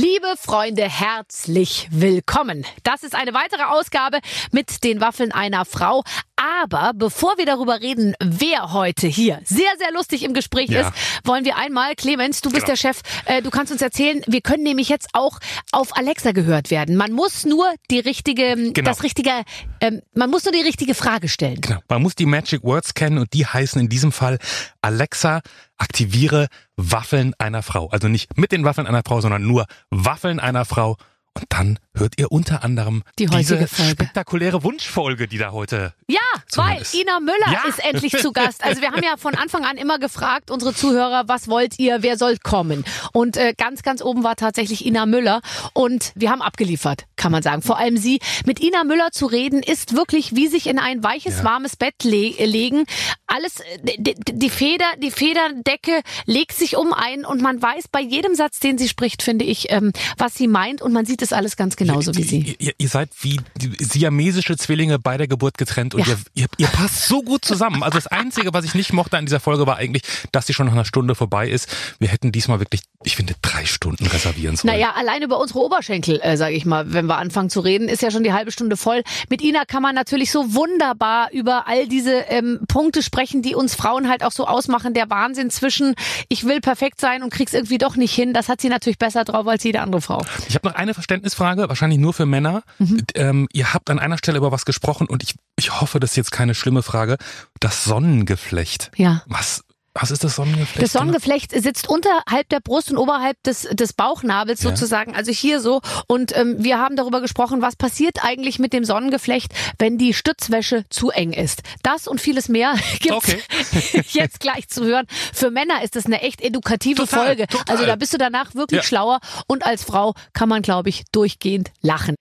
Liebe Freunde, herzlich willkommen. Das ist eine weitere Ausgabe mit den Waffeln einer Frau. Aber bevor wir darüber reden, wer heute hier sehr, sehr lustig im Gespräch Ja. ist, wollen wir einmal, Clemens, du bist Genau. der Chef, äh, du kannst uns erzählen, wir können nämlich jetzt auch auf Alexa gehört werden. Man muss nur die richtige, Genau. das richtige, ähm, man muss nur die richtige Frage stellen. Genau. Man muss die Magic Words kennen und die heißen in diesem Fall Alexa, aktiviere Waffeln einer Frau. Also nicht mit den Waffeln einer Frau, sondern nur Waffeln einer Frau. Und dann hört ihr unter anderem Die heutige diese Folge. spektakuläre Wunschfolge, die da heute Ja, weil Zumindest. Ina Müller Ja. ist endlich zu Gast. Also wir haben ja von Anfang an immer gefragt, unsere Zuhörer, was wollt ihr, wer soll kommen? Und äh, ganz, ganz oben war tatsächlich Ina Müller und wir haben abgeliefert, kann man sagen. Vor allem sie. Mit Ina Müller zu reden, ist wirklich wie sich in ein weiches, Ja. warmes Bett le legen. Alles, die, die Feder, die Federdecke legt sich um ein und man weiß bei jedem Satz, den sie spricht, finde ich, ähm, was sie meint und man sieht es alles ganz genauso wie sie. Ihr, ihr seid wie siamesische Zwillinge bei der Geburt getrennt und Ja. ihr, ihr, ihr passt so gut zusammen. Also das Einzige, was ich nicht mochte an dieser Folge, war eigentlich, dass sie schon nach einer Stunde vorbei ist. Wir hätten diesmal wirklich, ich finde, drei Stunden reservieren sollen. Naja, allein über unsere Oberschenkel, äh, sage ich mal, wenn wir anfangen zu reden, ist ja schon die halbe Stunde voll. Mit Ina kann man natürlich so wunderbar über all diese ähm, Punkte sprechen, die uns Frauen halt auch so ausmachen. Der Wahnsinn zwischen, ich will perfekt sein und krieg's irgendwie doch nicht hin. Das hat sie natürlich besser drauf als jede andere Frau. Ich habe noch eine Verständnisfrage, wahrscheinlich nur für Männer. Mhm. Ähm, ihr habt an einer Stelle über was gesprochen und ich, ich hoffe, das ist jetzt keine schlimme Frage. Das Sonnengeflecht. Ja. Was, was ist das Sonnengeflecht? Das Sonnengeflecht sitzt unterhalb der Brust und oberhalb des, des Bauchnabels Ja. sozusagen, also hier so. Und ähm, wir haben darüber gesprochen, was passiert eigentlich mit dem Sonnengeflecht, wenn die Stützwäsche zu eng ist. Das und vieles mehr gibt's Okay. jetzt gleich zu hören. Für Männer ist das eine echt edukative Total, Folge. total. Also da bist du danach wirklich Ja. schlauer und als Frau kann man, glaube ich, durchgehend lachen.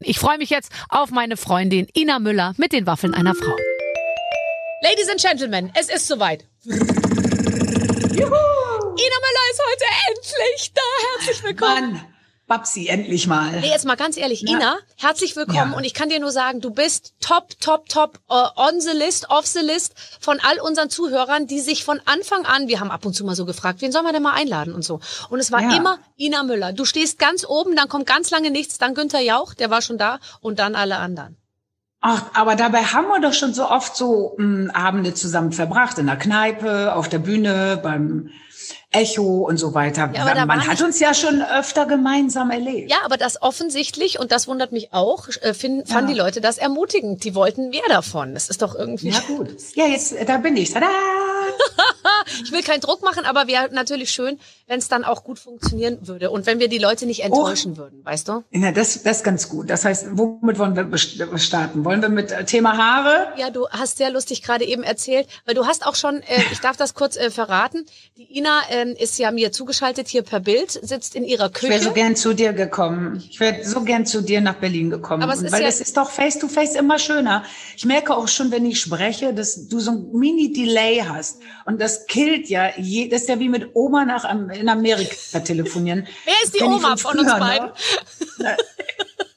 Ich freue mich jetzt auf meine Freundin Ina Müller mit den Waffeln einer Frau. Ladies and Gentlemen, es ist soweit. Ina Müller ist heute endlich da. Herzlich willkommen. Mann, Babsi, endlich mal. Nee, jetzt mal ganz ehrlich, Ja. Ina, herzlich willkommen Ja. und ich kann dir nur sagen, du bist top, top, top uh, on the list, off the list von all unseren Zuhörern, die sich von Anfang an, wir haben ab und zu mal so gefragt, wen soll man denn mal einladen und so. Und es war Ja. immer Ina Müller. Du stehst ganz oben, dann kommt ganz lange nichts, dann Günther Jauch, der war schon da und dann alle anderen. Ach, aber dabei haben wir doch schon so oft so mh, Abende zusammen verbracht, in der Kneipe, auf der Bühne, beim Echo und so weiter. Ja, aber Man hat uns ja schon öfter gemeinsam erlebt. Ja, aber das offensichtlich, und das wundert mich auch, äh, finden, fanden Ja. die Leute das ermutigend. Die wollten mehr davon. Das ist doch irgendwie... Ja, gut. Ja, jetzt, da bin ich. Tada! Ich will keinen Druck machen, aber wäre natürlich schön, wenn es dann auch gut funktionieren würde und wenn wir die Leute nicht enttäuschen würden, weißt du? Ja, das, das ist ganz gut. Das heißt, womit wollen wir starten? Wollen wir mit äh, Thema Haare? Ja, du hast sehr lustig gerade eben erzählt, weil du hast auch schon, äh, ich darf das kurz äh, verraten, die Ina ähm, ist ja mir zugeschaltet hier per Bild, sitzt in ihrer Ich wäre so Küche. gern zu dir gekommen. Ich wäre so gern zu dir nach Berlin gekommen. Aber es ist weil ja- es ist doch face to face immer schöner. Ich merke auch schon, wenn ich spreche, dass du so ein Mini-Delay hast. Und das killt ja, je, das ist ja wie mit Oma nach in Amerika telefonieren. Wer ist die Kenn ich Oma von uns früher, beiden? Ne?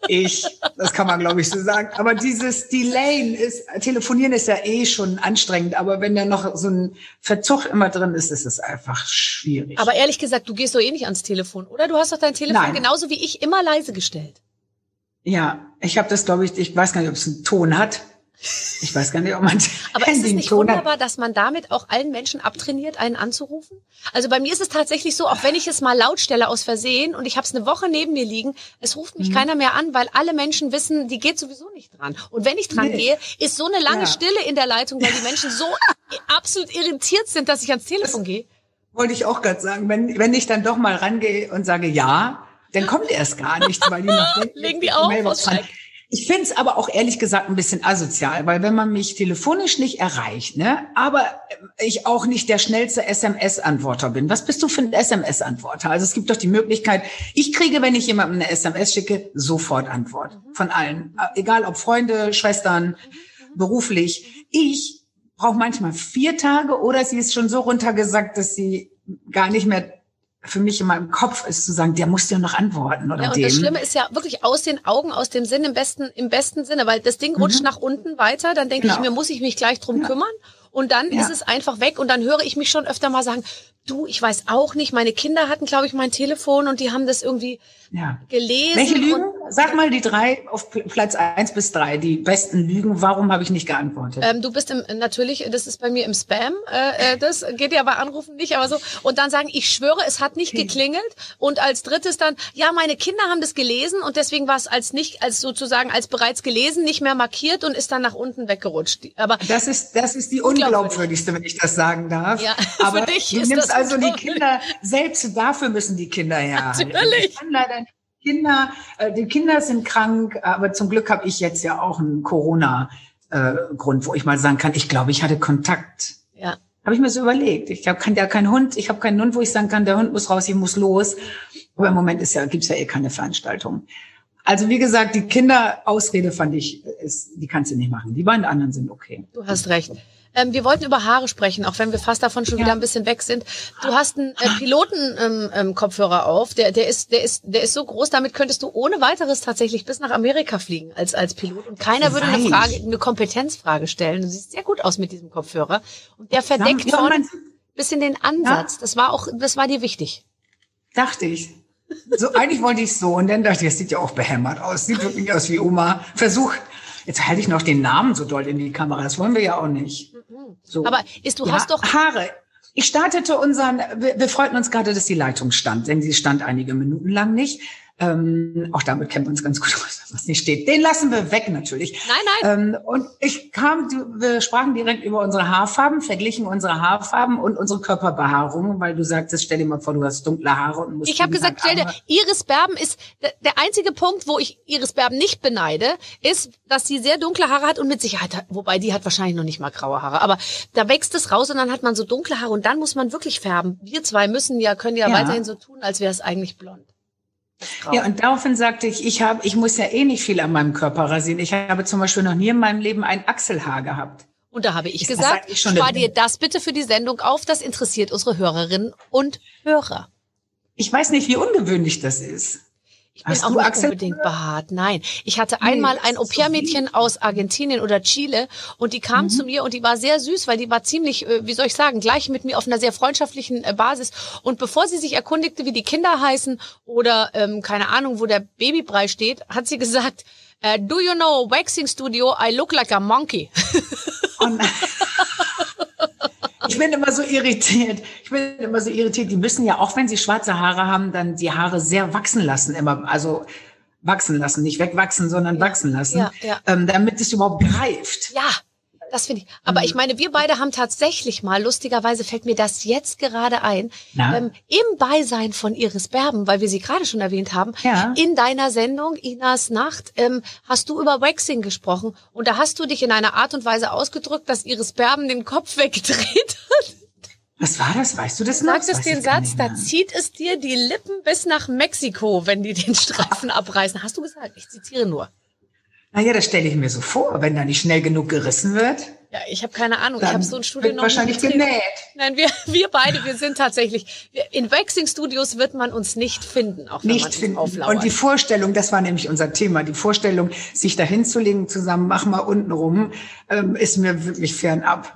Ich, das kann man glaube ich so sagen. Aber dieses Delayen ist, telefonieren ist ja eh schon anstrengend. Aber wenn da noch so ein Verzug immer drin ist, ist es einfach schwierig. Aber ehrlich gesagt, du gehst doch eh nicht ans Telefon, oder? Du hast doch dein Telefon Nein. genauso wie ich immer leise gestellt. Ja, ich habe das, glaube ich, ich weiß gar nicht, ob es einen Ton hat. Ich weiß gar nicht, ob man Aber ist es nicht Ton wunderbar, hat. dass man damit auch allen Menschen abtrainiert, einen anzurufen? Also bei mir ist es tatsächlich so, auch wenn ich es mal laut stelle aus Versehen und ich habe es eine Woche neben mir liegen, es ruft Mhm. mich keiner mehr an, weil alle Menschen wissen, die geht sowieso nicht dran. Und wenn ich dran Nee. gehe, ist so eine lange Ja. Stille in der Leitung, weil die Menschen so absolut irritiert sind, dass ich ans Telefon gehe. Wollte ich auch gerade sagen. Wenn, wenn ich dann doch mal rangehe und sage ja, dann kommt erst gar nichts, weil die noch denken, Legen die Mailbox ausschalten. Ich finde es aber auch ehrlich gesagt ein bisschen asozial, weil wenn man mich telefonisch nicht erreicht, ne, aber ich auch nicht der schnellste SMS-Antworter bin. Was bist du für ein SMS-Antworter? Also es gibt doch die Möglichkeit, ich kriege, wenn ich jemandem eine SMS schicke, sofort Antwort von allen. Egal ob Freunde, Schwestern, beruflich. Ich brauche manchmal vier Tage oder sie ist schon so runtergesagt, dass sie gar nicht mehr für mich in meinem Kopf ist zu sagen, der muss dir noch antworten oder Ja, und dem. das Schlimme ist ja wirklich aus den Augen, aus dem Sinn, im besten, im besten Sinne, weil das Ding rutscht nach unten weiter, dann denke ich Genau. mir, muss ich mich gleich drum kümmern? Und dann Ja. ist es einfach weg und dann höre ich mich schon öfter mal sagen, du, ich weiß auch nicht, meine Kinder hatten, glaube ich, mein Telefon und die haben das irgendwie Ja. gelesen. Welche Lügen? Sag mal die drei auf Pl- Platz eins bis drei. Die besten Lügen. Warum habe ich nicht geantwortet? ähm, du bist im, natürlich, das ist bei mir im Spam, äh, äh, das geht ja bei Anrufen nicht, aber so. Und dann sagen, ich schwöre, es hat nicht geklingelt. Und als drittes dann, ja, meine Kinder haben das gelesen und deswegen war es als nicht, als sozusagen als bereits gelesen, nicht mehr markiert und ist dann nach unten weggerutscht. Aber Das ist, das ist die Unglaubwürdig. unglaubwürdigste, wenn ich das sagen darf. Ja, Aber für dich du nimmst also die. Kinder, selbst dafür müssen die Kinder herhalten. Natürlich. Ich kann leider. Kinder, äh, die Kinder sind krank, aber zum Glück habe ich jetzt ja auch einen Corona-Grund, wo ich mal sagen kann, ich glaube, ich hatte Kontakt. ja. Habe ich mir so überlegt. Ich habe ja keinen Hund, ich habe keinen Hund, wo ich sagen kann, der Hund muss raus, ich muss los. Aber im Moment ist ja, gibt's ja eh keine Veranstaltung. Also wie gesagt, die Kinderausrede fand ich, ist, die kannst du nicht machen. Die beiden anderen sind okay. Du hast recht. Ähm, wir wollten über Haare sprechen, auch wenn wir fast davon schon Ja. wieder ein bisschen weg sind. Du hast einen äh, Piloten-Kopfhörer ähm, ähm, auf. Der, der ist, der ist, der ist so groß. Damit könntest du ohne weiteres tatsächlich bis nach Amerika fliegen als als Pilot. Und keiner würde eine. Frage, eine Kompetenzfrage stellen. Du siehst sehr gut aus mit diesem Kopfhörer. Und der verdeckt Ja, vorne man- bisschen den Ansatz. Das war auch, das war dir wichtig. Dachte ich. So, eigentlich wollte ich so. Und dann dachte ich, das sieht ja auch behämmert aus. Sieht wirklich aus wie Oma. Versuch, jetzt halte ich noch den Namen so doll in die Kamera. Das wollen wir ja auch nicht. So. Aber ist, du ja, hast doch Haare. Ich startete unseren, wir, wir freuten uns gerade, dass die Leitung stand, denn sie stand einige Minuten lang nicht. Ähm, auch damit kennen wir uns ganz gut aus, was nicht steht. Den lassen wir weg natürlich. Nein, nein. Ähm, und ich kam, wir sprachen direkt über unsere Haarfarben, verglichen unsere Haarfarben und unsere Körperbehaarung, weil du sagtest, stell dir mal vor, du hast dunkle Haare und musst Ich habe gesagt, stell dir, Iris Berben ist der, einzige Punkt, wo ich Iris Berben nicht beneide, ist, dass sie sehr dunkle Haare hat und mit Sicherheit, hat- wobei die hat wahrscheinlich noch nicht mal graue Haare, aber da wächst es raus und dann hat man so dunkle Haare und dann muss man wirklich färben. Wir zwei müssen ja, können ja, Ja. weiterhin so tun, als wäre es eigentlich blond. Ja, und daraufhin sagte ich, ich habe, ich muss ja eh nicht viel an meinem Körper rasieren. Ich habe zum Beispiel noch nie in meinem Leben ein Achselhaar gehabt. Und da habe ich Ist gesagt, spar dir das bitte für die Sendung auf, das interessiert unsere Hörerinnen und Hörer. Ich weiß nicht, wie ungewöhnlich das ist. Ich bin Hast auch nicht Achsel- unbedingt behaart. Nein, ich hatte einmal ein Au-pair-Mädchen aus Argentinien oder Chile und die kam zu mir und die war sehr süß, weil die war ziemlich, äh, wie soll ich sagen, gleich mit mir auf einer sehr freundschaftlichen äh, Basis. Und bevor sie sich erkundigte, wie die Kinder heißen oder ähm, keine Ahnung, wo der Babybrei steht, hat sie gesagt, äh, Do you know Waxing Studio? I look like a monkey. Und ich bin immer so irritiert. Ich bin immer so irritiert. Die müssen ja, auch wenn sie schwarze Haare haben, dann die Haare sehr wachsen lassen. Immer, also wachsen lassen, nicht wegwachsen, sondern wachsen lassen, ja, ja. Ähm, damit es überhaupt greift. Ja, das finde ich. Aber ich meine, wir beide haben tatsächlich mal, lustigerweise fällt mir das jetzt gerade ein, ähm, im Beisein von Iris Berben, weil wir sie gerade schon erwähnt haben, Ja. in deiner Sendung Inas Nacht ähm, hast du über Waxing gesprochen und da hast du dich in einer Art und Weise ausgedrückt, dass Iris Berben den Kopf weggedreht hat. Was war das? Weißt du das noch? Sagst Weiß den Satz, da zieht es dir die Lippen bis nach Mexiko, wenn die den Streifen abreißen. Hast du gesagt? Ich zitiere nur. Naja, das stelle ich mir so vor, wenn da nicht schnell genug gerissen wird. Ja, ich habe keine Ahnung. ich Dann habe so ein Studio noch wahrscheinlich genäht. Nein, wir, wir beide, wir sind tatsächlich, in Waxing-Studios wird man uns nicht finden, auch wenn man nicht uns finden. auflauert. Und die Vorstellung, das war nämlich unser Thema, die Vorstellung, sich da hinzulegen, zusammen, mach mal unten rum, ähm, ist mir wirklich fernab.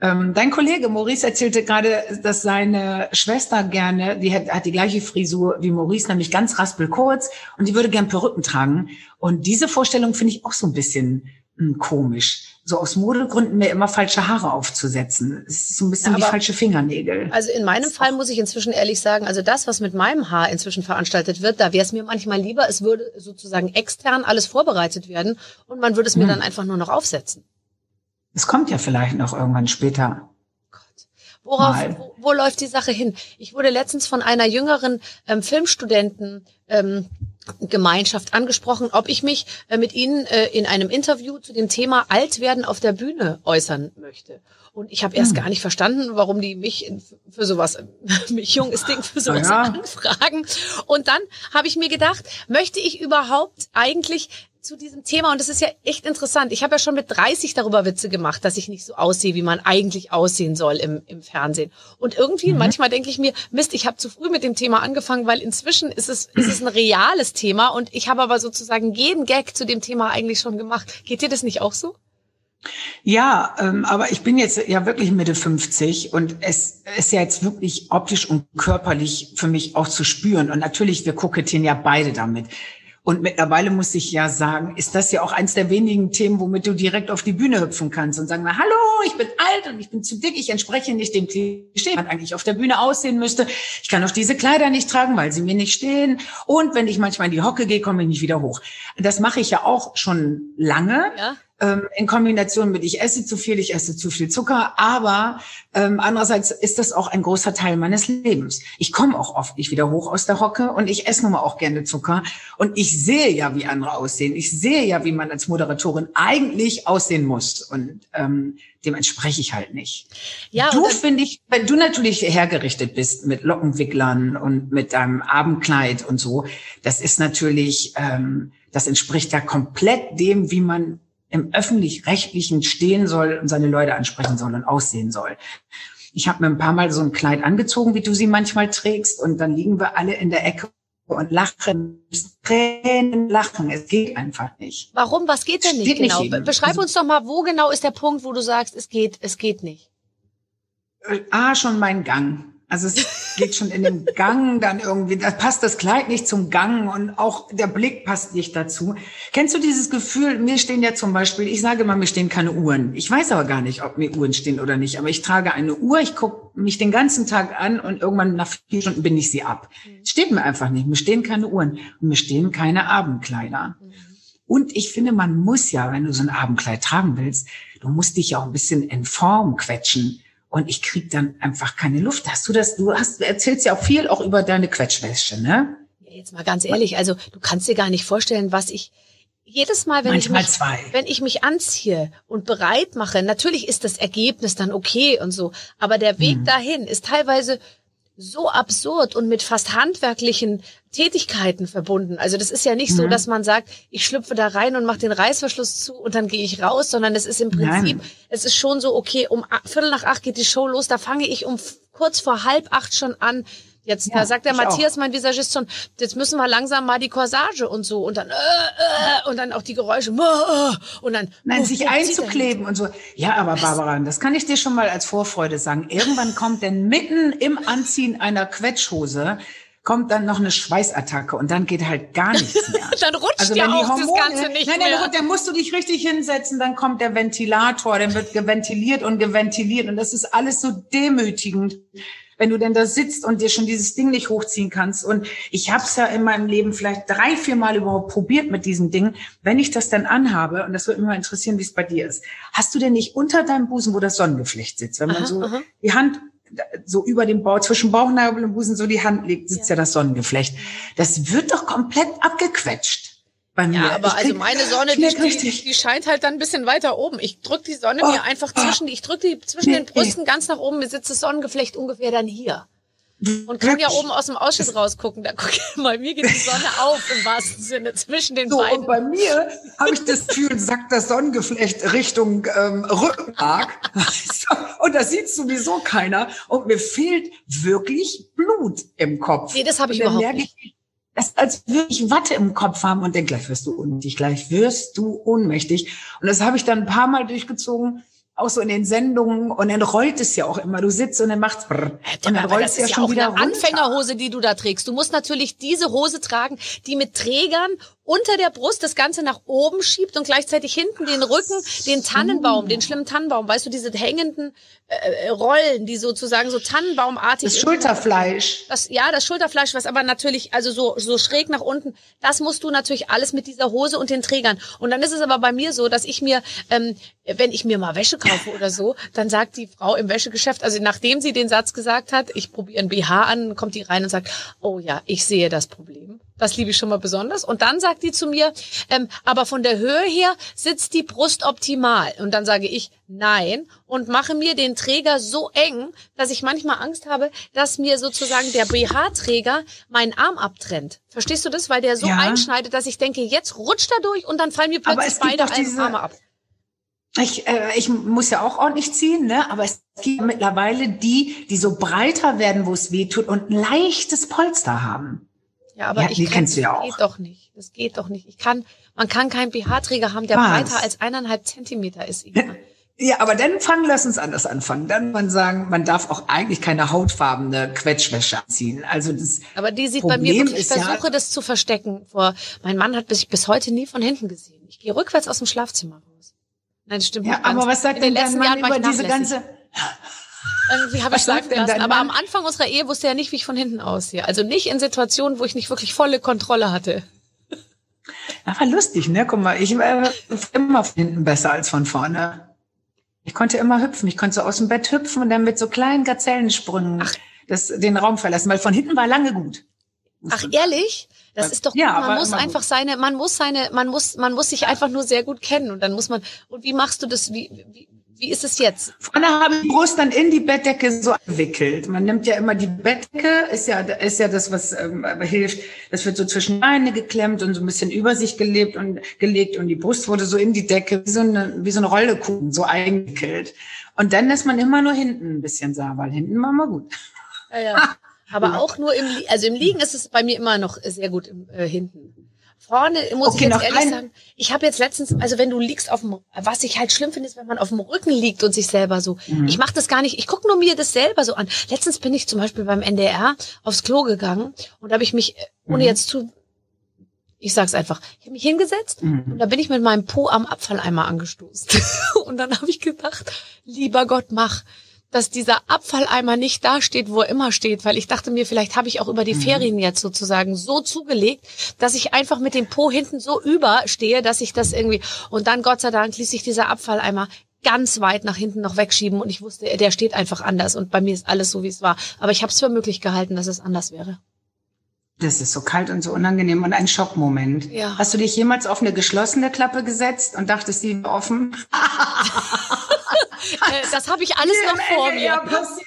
Ähm, dein Kollege Maurice erzählte gerade, dass seine Schwester gerne, die hat, hat die gleiche Frisur wie Maurice, nämlich ganz raspelkurz und die würde gern Perücken tragen. Und diese Vorstellung finde ich auch so ein bisschen hm, komisch. So aus Modegründen mir immer falsche Haare aufzusetzen. Es ist so ein bisschen Ja, wie falsche Fingernägel. also in meinem Fall muss ich inzwischen ehrlich sagen, also das, was mit meinem Haar inzwischen veranstaltet wird, da wäre es mir manchmal lieber, es würde sozusagen extern alles vorbereitet werden und man würde es mir Hm. dann einfach nur noch aufsetzen. Es kommt ja vielleicht noch irgendwann später. Worauf, wo, wo läuft die Sache hin? Ich wurde letztens von einer jüngeren ähm, Filmstudenten ähm, Gemeinschaft angesprochen, ob ich mich äh, mit ihnen äh, in einem Interview zu dem Thema Altwerden auf der Bühne äußern möchte. Und ich habe erst Hm. gar nicht verstanden, warum die mich für sowas, mich junges Ding für sowas ja. anfragen. Und dann habe ich mir gedacht, möchte ich überhaupt eigentlich zu diesem Thema, und das ist ja echt interessant, ich habe ja schon mit 30 darüber Witze gemacht, dass ich nicht so aussehe, wie man eigentlich aussehen soll im, im Fernsehen. Und irgendwie, manchmal denke ich mir, Mist, ich habe zu früh mit dem Thema angefangen, weil inzwischen ist es, ist es ein reales Thema und ich habe aber sozusagen jeden Gag zu dem Thema eigentlich schon gemacht. Geht dir das nicht auch so? Ja, ähm, aber ich bin jetzt ja wirklich Mitte 50 und es ist ja jetzt wirklich optisch und körperlich für mich auch zu spüren. Und natürlich, wir kokettieren ja beide damit. Und mittlerweile muss ich ja sagen, ist das ja auch eins der wenigen Themen, womit du direkt auf die Bühne hüpfen kannst und sagen, na, hallo, ich bin alt und ich bin zu dick, ich entspreche nicht dem Klischee, man eigentlich auf der Bühne aussehen müsste. Ich kann auch diese Kleider nicht tragen, weil sie mir nicht stehen. Und wenn ich manchmal in die Hocke gehe, komme ich nicht wieder hoch. Das mache ich ja auch schon lange. Ja ähm, in Kombination mit ich esse zu viel, ich esse zu viel Zucker, aber ähm, andererseits ist das auch ein großer Teil meines Lebens. Ich komme auch oft nicht wieder hoch aus der Hocke und ich esse nun mal auch gerne Zucker und ich sehe ja, wie andere aussehen. Ich sehe ja, wie man als Moderatorin eigentlich aussehen muss und ähm, dem entspreche ich halt nicht. Ja, du finde ich, wenn du natürlich hergerichtet bist mit Lockenwicklern und mit deinem Abendkleid und so, das ist natürlich, ähm, das entspricht ja komplett dem, wie man im öffentlich-rechtlichen stehen soll und seine Leute ansprechen soll und aussehen soll. Ich habe mir ein paar Mal so ein Kleid angezogen, wie du sie manchmal trägst, und dann liegen wir alle in der Ecke und lachen, Tränen lachen. Es geht einfach nicht. Warum? Was geht denn nicht Steht genau? Nicht Beschreib uns doch mal, wo genau ist der Punkt, wo du sagst, es geht, es geht nicht. Ah, schon mein Gang. Also es geht schon in den Gang dann irgendwie, da passt das Kleid nicht zum Gang und auch der Blick passt nicht dazu. Kennst du dieses Gefühl, mir stehen ja zum Beispiel, ich sage immer, mir stehen keine Uhren. Ich weiß aber gar nicht, ob mir Uhren stehen oder nicht, aber ich trage eine Uhr, ich gucke mich den ganzen Tag an und irgendwann nach vier Stunden bin ich sie ab. Es steht mir einfach nicht, mir stehen keine Uhren und mir stehen keine Abendkleider. Und ich finde, man muss ja, wenn du so ein Abendkleid tragen willst, du musst dich ja auch ein bisschen in Form quetschen und ich krieg dann einfach keine Luft. Hast du das? Du hast erzählst ja auch viel auch über deine Quetschwäsche, ne? Jetzt mal ganz ehrlich, also du kannst dir gar nicht vorstellen, was ich jedes Mal, wenn ich mich, zwei. wenn ich mich anziehe und bereit mache, natürlich ist das Ergebnis dann okay und so, aber der Weg hm. dahin ist teilweise so absurd und mit fast handwerklichen Tätigkeiten verbunden. Also das ist ja nicht mhm. so, dass man sagt, ich schlüpfe da rein und mache den Reißverschluss zu und dann gehe ich raus, sondern es ist im Prinzip, Nein. es ist schon so, okay, um Viertel nach acht geht die Show los, da fange ich um kurz vor halb acht schon an, Jetzt ja, da sagt der Matthias, auch. mein Visagist schon, jetzt müssen wir langsam mal die Corsage und so und dann äh, äh, und dann auch die Geräusche äh, und dann Nein, uh, sich einzukleben und so. Ja, aber Barbara, das kann ich dir schon mal als Vorfreude sagen. Irgendwann kommt denn mitten im Anziehen einer Quetschhose kommt dann noch eine Schweißattacke und dann geht halt gar nichts mehr. dann rutscht also ja auch Hormone, das Ganze nicht nein, nein, mehr. Dann musst du dich richtig hinsetzen, dann kommt der Ventilator, dann wird geventiliert und geventiliert und das ist alles so demütigend wenn du denn da sitzt und dir schon dieses Ding nicht hochziehen kannst. Und ich habe es ja in meinem Leben vielleicht drei, vier Mal überhaupt probiert mit diesem Ding. Wenn ich das dann anhabe, und das würde mich mal interessieren, wie es bei dir ist, hast du denn nicht unter deinem Busen, wo das Sonnengeflecht sitzt, wenn man aha, so aha. die Hand so über dem Bauch, zwischen Bauchnabel und Busen so die Hand legt, sitzt ja. ja das Sonnengeflecht. Das wird doch komplett abgequetscht bei mir. Ja, aber ich also meine Sonne, die, die, die, scheint halt dann ein bisschen weiter oben. Ich drück die Sonne oh, mir einfach oh, zwischen, ich drück die zwischen nee, den Brüsten nee. ganz nach oben, mir sitzt das Sonnengeflecht ungefähr dann hier. Und kann ja oben aus dem Ausschuss rausgucken. Da guck ich mal, mir geht die Sonne auf im wahrsten Sinne zwischen den so, beiden. Und bei mir habe ich das Gefühl, sackt das Sonnengeflecht Richtung ähm, Rückenmark. und das sieht sowieso keiner. Und mir fehlt wirklich Blut im Kopf. Nee, das habe ich überhaupt nicht. Ich, das, als würde ich Watte im Kopf haben und denke, gleich wirst du ohnmächtig, gleich wirst du ohnmächtig. Und das habe ich dann ein paar Mal durchgezogen auch so in den Sendungen und dann rollt es ja auch immer. Du sitzt und dann macht's brrr, und dann rollt es ja, ja schon wieder eine runter. Anfängerhose, die du da trägst. Du musst natürlich diese Hose tragen, die mit Trägern unter der Brust das Ganze nach oben schiebt und gleichzeitig hinten den Rücken, den Tannenbaum, den schlimmen Tannenbaum, weißt du, diese hängenden äh, Rollen, die sozusagen so Tannenbaumartig. Das Schulterfleisch. Das, ja, das Schulterfleisch, was aber natürlich, also so, so schräg nach unten, das musst du natürlich alles mit dieser Hose und den Trägern. Und dann ist es aber bei mir so, dass ich mir, ähm, wenn ich mir mal Wäsche kaufe oder so, dann sagt die Frau im Wäschegeschäft, also nachdem sie den Satz gesagt hat, ich probiere ein BH an, kommt die rein und sagt, oh ja, ich sehe das Problem. Das liebe ich schon mal besonders. Und dann sagt die zu mir, ähm, aber von der Höhe her sitzt die Brust optimal. Und dann sage ich nein und mache mir den Träger so eng, dass ich manchmal Angst habe, dass mir sozusagen der BH-Träger meinen Arm abtrennt. Verstehst du das? Weil der so ja. einschneidet, dass ich denke, jetzt rutscht er durch und dann fallen mir plötzlich beide diese, Arme ab. Ich, äh, ich muss ja auch ordentlich ziehen, ne? aber es gibt mittlerweile die, die so breiter werden, wo es weh tut und ein leichtes Polster haben. Ja, aber Ja, ich die kann, kennst du ja das auch. geht doch nicht. Das geht doch nicht. Ich kann, man kann keinen BH-Träger haben, der Was? breiter als eineinhalb Zentimeter ist. Ina. Ja, aber dann fangen, lass uns anders anfangen. Dann man sagen, man darf auch eigentlich keine hautfarbene Quetschwäsche anziehen. Also das Aber die sieht bei mir Problem wirklich, ich ist ja- versuche das zu verstecken. Vor, mein Mann hat bis, bis heute nie von hinten gesehen. Ich gehe rückwärts aus dem Schlafzimmer raus. Nein, das stimmt ja, ganz. aber was sagt In denn dein Mann Jahren über diese ganze Irgendwie habe Was ich sagen denn lassen. Aber am? Anfang unserer Ehe wusste er nicht, wie ich von hinten aussehe. Also nicht in Situationen, wo ich nicht wirklich volle Kontrolle hatte. Aber lustig, ne? Guck mal, ich war immer von hinten besser als von vorne. Ich konnte immer hüpfen. Ich konnte so aus dem Bett hüpfen und dann mit so kleinen Gazellensprüngen das, den Raum verlassen, weil von hinten war lange gut. Ach ehrlich? Das ist doch Ja, gut. Man aber muss einfach gut. seine, man muss seine, man muss, man muss sich einfach nur sehr gut kennen und dann muss man. Und wie machst du das? Wie, wie, wie ist es jetzt? Vorne habe ich die Brust dann in die Bettdecke so eingewickelt. Man nimmt ja immer die Bettdecke, ist ja, ist ja das, was ähm, hilft. Das wird so zwischen Beine geklemmt und so ein bisschen über sich gelebt und gelegt und die Brust wurde so in die Decke, wie so eine, wie so eine Rollekuchen, so eingewickelt. Und dann lässt man immer nur hinten ein bisschen sah, weil hinten war mal gut. Ja, ja. Aber auch nur im, also im Liegen ist es bei mir immer noch sehr gut im, äh, hinten. Vorne muss Okay, ich jetzt noch ehrlich ein- sagen, ich habe jetzt letztens, also wenn du liegst auf dem, was ich halt schlimm finde, ist, wenn man auf dem Rücken liegt und sich selber so, Mhm. ich mache das gar nicht, ich gucke nur mir das selber so an. Letztens bin ich zum Beispiel beim NDR aufs Klo gegangen und da habe ich mich, äh, ohne Mhm. jetzt zu, ich sag's einfach, ich habe mich hingesetzt Mhm. und da bin ich mit meinem Po am Abfalleimer angestoßen. und dann habe ich gedacht, lieber Gott, mach dass dieser Abfalleimer nicht da steht, wo er immer steht, weil ich dachte mir, vielleicht habe ich auch über die Mhm. Ferien jetzt sozusagen so zugelegt, dass ich einfach mit dem Po hinten so überstehe, dass ich das irgendwie und dann Gott sei Dank ließ sich dieser Abfalleimer ganz weit nach hinten noch wegschieben und ich wusste, der steht einfach anders und bei mir ist alles so, wie es war. Aber ich habe es für möglich gehalten, dass es anders wäre. Das ist so kalt und so unangenehm und ein Schockmoment. Ja. Hast du dich jemals auf eine geschlossene Klappe gesetzt und dachtest, die war offen? Äh, das habe ich alles noch vor mir. passiert.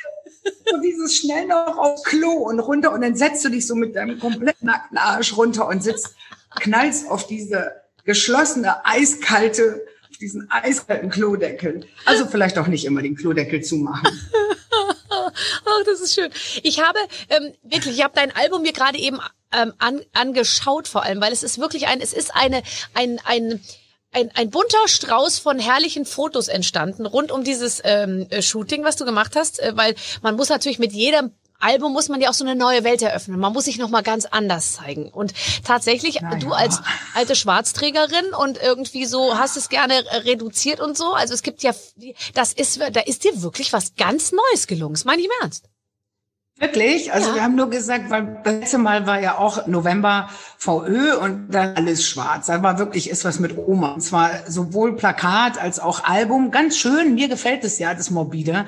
Und dieses schnell noch aufs Klo und runter und dann setzt du dich so mit deinem komplett nackten Arsch runter und sitzt, knallst auf diese geschlossene, eiskalte, auf diesen eiskalten Klodeckel. Also vielleicht auch nicht immer den Klodeckel zumachen. Ach, das ist schön. Ich habe ähm, wirklich, ich habe dein Album mir gerade eben ähm, an, angeschaut, vor allem, weil es ist wirklich ein, es ist eine, ein, ein, ein, ein bunter Strauß von herrlichen Fotos entstanden rund um dieses ähm, äh, Shooting, was du gemacht hast, äh, weil man muss natürlich mit jedem Album muss man ja auch so eine neue Welt eröffnen. Man muss sich noch mal ganz anders zeigen. Und tatsächlich, Na du als alte Schwarzträgerin und irgendwie so hast es gerne reduziert und so. Also es gibt ja, das ist, da ist dir wirklich was ganz Neues gelungen. Das meine ich im Ernst. Wirklich? Also Ja. wir haben nur gesagt, weil das letzte Mal war ja auch November VÖ und dann alles schwarz. Da war wirklich ist was mit Oma. Und zwar sowohl Plakat als auch Album. Ganz schön. Mir gefällt es ja, das Morbide.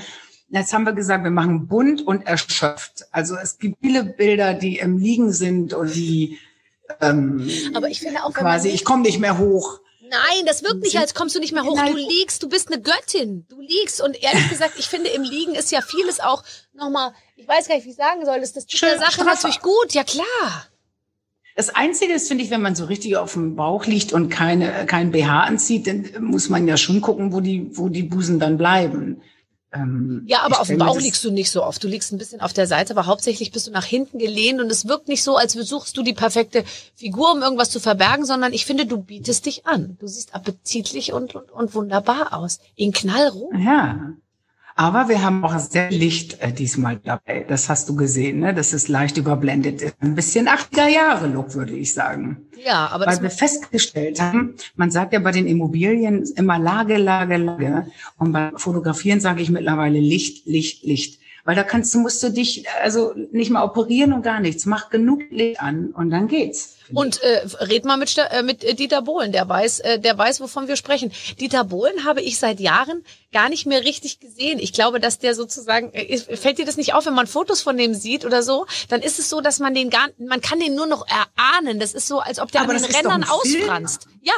Jetzt haben wir gesagt, wir machen bunt und erschöpft. Also es gibt viele Bilder, die im Liegen sind und die ähm, Aber ich finde auch, quasi, ich komme nicht mehr hoch. Nein, das wirkt nicht, als kommst du nicht mehr hoch. Du liegst, du bist eine Göttin. Du liegst. Und ehrlich gesagt, ich finde, im Liegen ist ja vieles auch nochmal, ich weiß gar nicht, wie ich sagen soll, ist das tut der Sache straffer. natürlich gut. Ja, klar. Das Einzige ist, finde ich, wenn man so richtig auf dem Bauch liegt und keine, kein BH anzieht, dann muss man ja schon gucken, wo die, wo die Busen dann bleiben. Ähm, Ja, aber auf dem Bauch liegst du nicht so oft. Du liegst ein bisschen auf der Seite, aber hauptsächlich bist du nach hinten gelehnt und es wirkt nicht so, als suchst du die perfekte Figur, um irgendwas zu verbergen, sondern ich finde, du bietest dich an. Du siehst appetitlich und, und, und wunderbar aus. In Knallrot. Ja. Aber wir haben auch sehr Licht äh, diesmal dabei. Das hast du gesehen, ne? Das ist leicht überblendet. Ein bisschen 80er Jahre Look, würde ich sagen. Ja, aber das Weil wir festgestellt haben, man sagt ja bei den Immobilien immer Lage, Lage, Lage. Und beim Fotografieren sage ich mittlerweile Licht, Licht, Licht. Weil da kannst du, musst du dich also nicht mal operieren und gar nichts. Mach genug Licht an und dann geht's. Und äh, red mal mit, äh, mit äh, Dieter Bohlen, der weiß, äh, der weiß, wovon wir sprechen. Dieter Bohlen habe ich seit Jahren gar nicht mehr richtig gesehen. Ich glaube, dass der sozusagen, äh, fällt dir das nicht auf, wenn man Fotos von dem sieht oder so, dann ist es so, dass man den gar, man kann den nur noch erahnen. Das ist so, als ob der Aber an den Rändern ausfranst. Ja,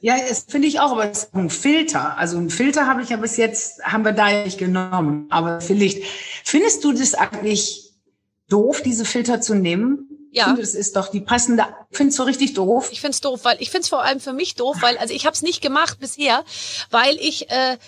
Ja, das finde ich auch, aber das ist ein Filter. Also ein Filter habe ich ja bis jetzt, haben wir da nicht genommen. Aber vielleicht, findest du das eigentlich doof, diese Filter zu nehmen? Ja. Ich finde, das ist doch die passende, findest du richtig doof? ich find's doof, weil ich find's vor allem für mich doof, weil also ich habe es nicht gemacht bisher, weil ich äh,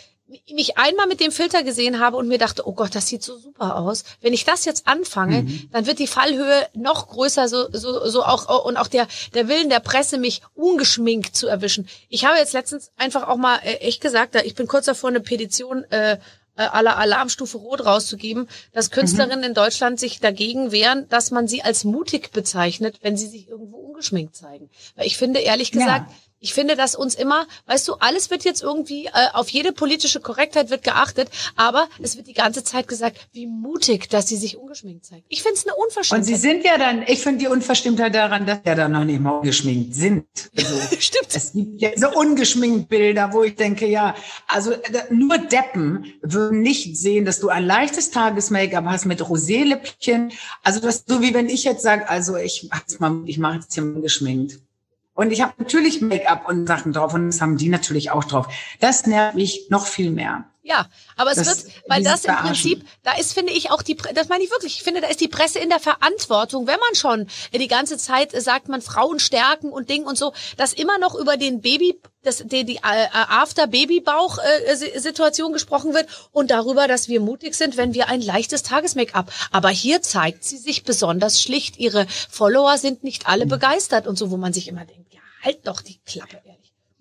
mich einmal mit dem Filter gesehen habe und mir dachte, oh Gott, das sieht so super aus. Wenn ich das jetzt anfange, mhm. dann wird die Fallhöhe noch größer, so, so, so auch, und auch der, der Willen der Presse, mich ungeschminkt zu erwischen. Ich habe jetzt letztens einfach auch mal äh, echt gesagt, ich bin kurz davor, eine Petition äh, aller Alarmstufe Rot rauszugeben, dass Künstlerinnen mhm. in Deutschland sich dagegen wehren, dass man sie als mutig bezeichnet, wenn sie sich irgendwo ungeschminkt zeigen. Weil ich finde, ehrlich gesagt, ja ich finde, dass uns immer, weißt du, alles wird jetzt irgendwie, äh, auf jede politische Korrektheit wird geachtet, aber es wird die ganze Zeit gesagt, wie mutig, dass sie sich ungeschminkt zeigt. Ich finde es eine Unverschämtheit. Und sie sind ja dann, ich finde die Unverstimmtheit daran, dass sie ja dann noch nicht mal ungeschminkt sind. Also, Stimmt. Es gibt ja so ungeschminkt Bilder, wo ich denke, ja, also nur Deppen würden nicht sehen, dass du ein leichtes Tages-Make-up hast mit Rosé-Lippchen. Also das so wie wenn ich jetzt sage, also ich, ich mache jetzt hier mal geschminkt. Und ich habe natürlich Make-up und Sachen drauf und das haben die natürlich auch drauf. Das nervt mich noch viel mehr. Ja, aber es das, wird, weil das im Prinzip, da ist, finde ich, auch die, das meine ich wirklich, ich finde, da ist die Presse in der Verantwortung, wenn man schon die ganze Zeit sagt, man Frauen stärken und Ding und so, dass immer noch über den Baby, das, die, die äh, After-Baby-Bauch-Situation gesprochen wird und darüber, dass wir mutig sind, wenn wir ein leichtes Tages-Make-up. Aber hier zeigt sie sich besonders schlicht. Ihre Follower sind nicht alle mhm. begeistert und so, wo man sich immer denkt, ja, halt doch die Klappe.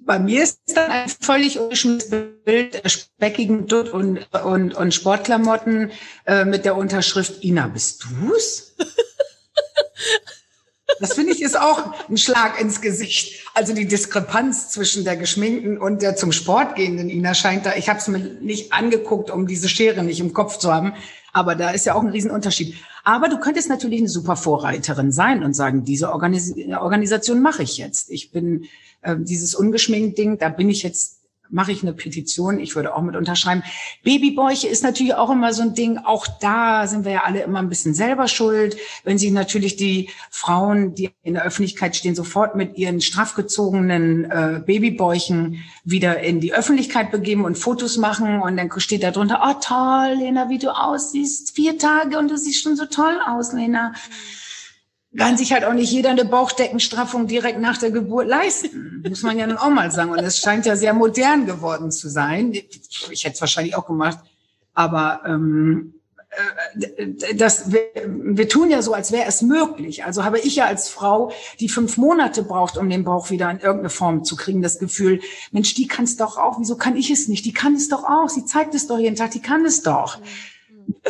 Bei mir ist dann ein völlig ungeschmisstes Bild speckigen Dutt und, und, und Sportklamotten äh, mit der Unterschrift Ina, bist du's? Das finde ich ist auch ein Schlag ins Gesicht. Also die Diskrepanz zwischen der geschminkten und der zum Sport gehenden Ina scheint da. Ich habe es mir nicht angeguckt, um diese Schere nicht im Kopf zu haben. Aber da ist ja auch ein Riesenunterschied. Aber du könntest natürlich eine super Vorreiterin sein und sagen, diese Organis Organisation mache ich jetzt. Ich bin äh, dieses ungeschminkt Ding, da bin ich jetzt mache ich eine Petition, ich würde auch mit unterschreiben. Babybäuche ist natürlich auch immer so ein Ding, auch da sind wir ja alle immer ein bisschen selber schuld, wenn sich natürlich die Frauen, die in der Öffentlichkeit stehen, sofort mit ihren straffgezogenen äh, Babybäuchen wieder in die Öffentlichkeit begeben und Fotos machen und dann steht da drunter, oh toll, Lena, wie du aussiehst, vier Tage und du siehst schon so toll aus, Lena. Mhm kann sich halt auch nicht jeder eine Bauchdeckenstraffung direkt nach der Geburt leisten. Muss man ja nun auch mal sagen. Und es scheint ja sehr modern geworden zu sein. Ich hätte es wahrscheinlich auch gemacht. Aber ähm, äh, das, wir, wir tun ja so, als wäre es möglich. Also habe ich ja als Frau, die fünf Monate braucht, um den Bauch wieder in irgendeine Form zu kriegen, das Gefühl, Mensch, die kann es doch auch. Wieso kann ich es nicht? Die kann es doch auch. Sie zeigt es doch jeden Tag. Die kann es doch. Mhm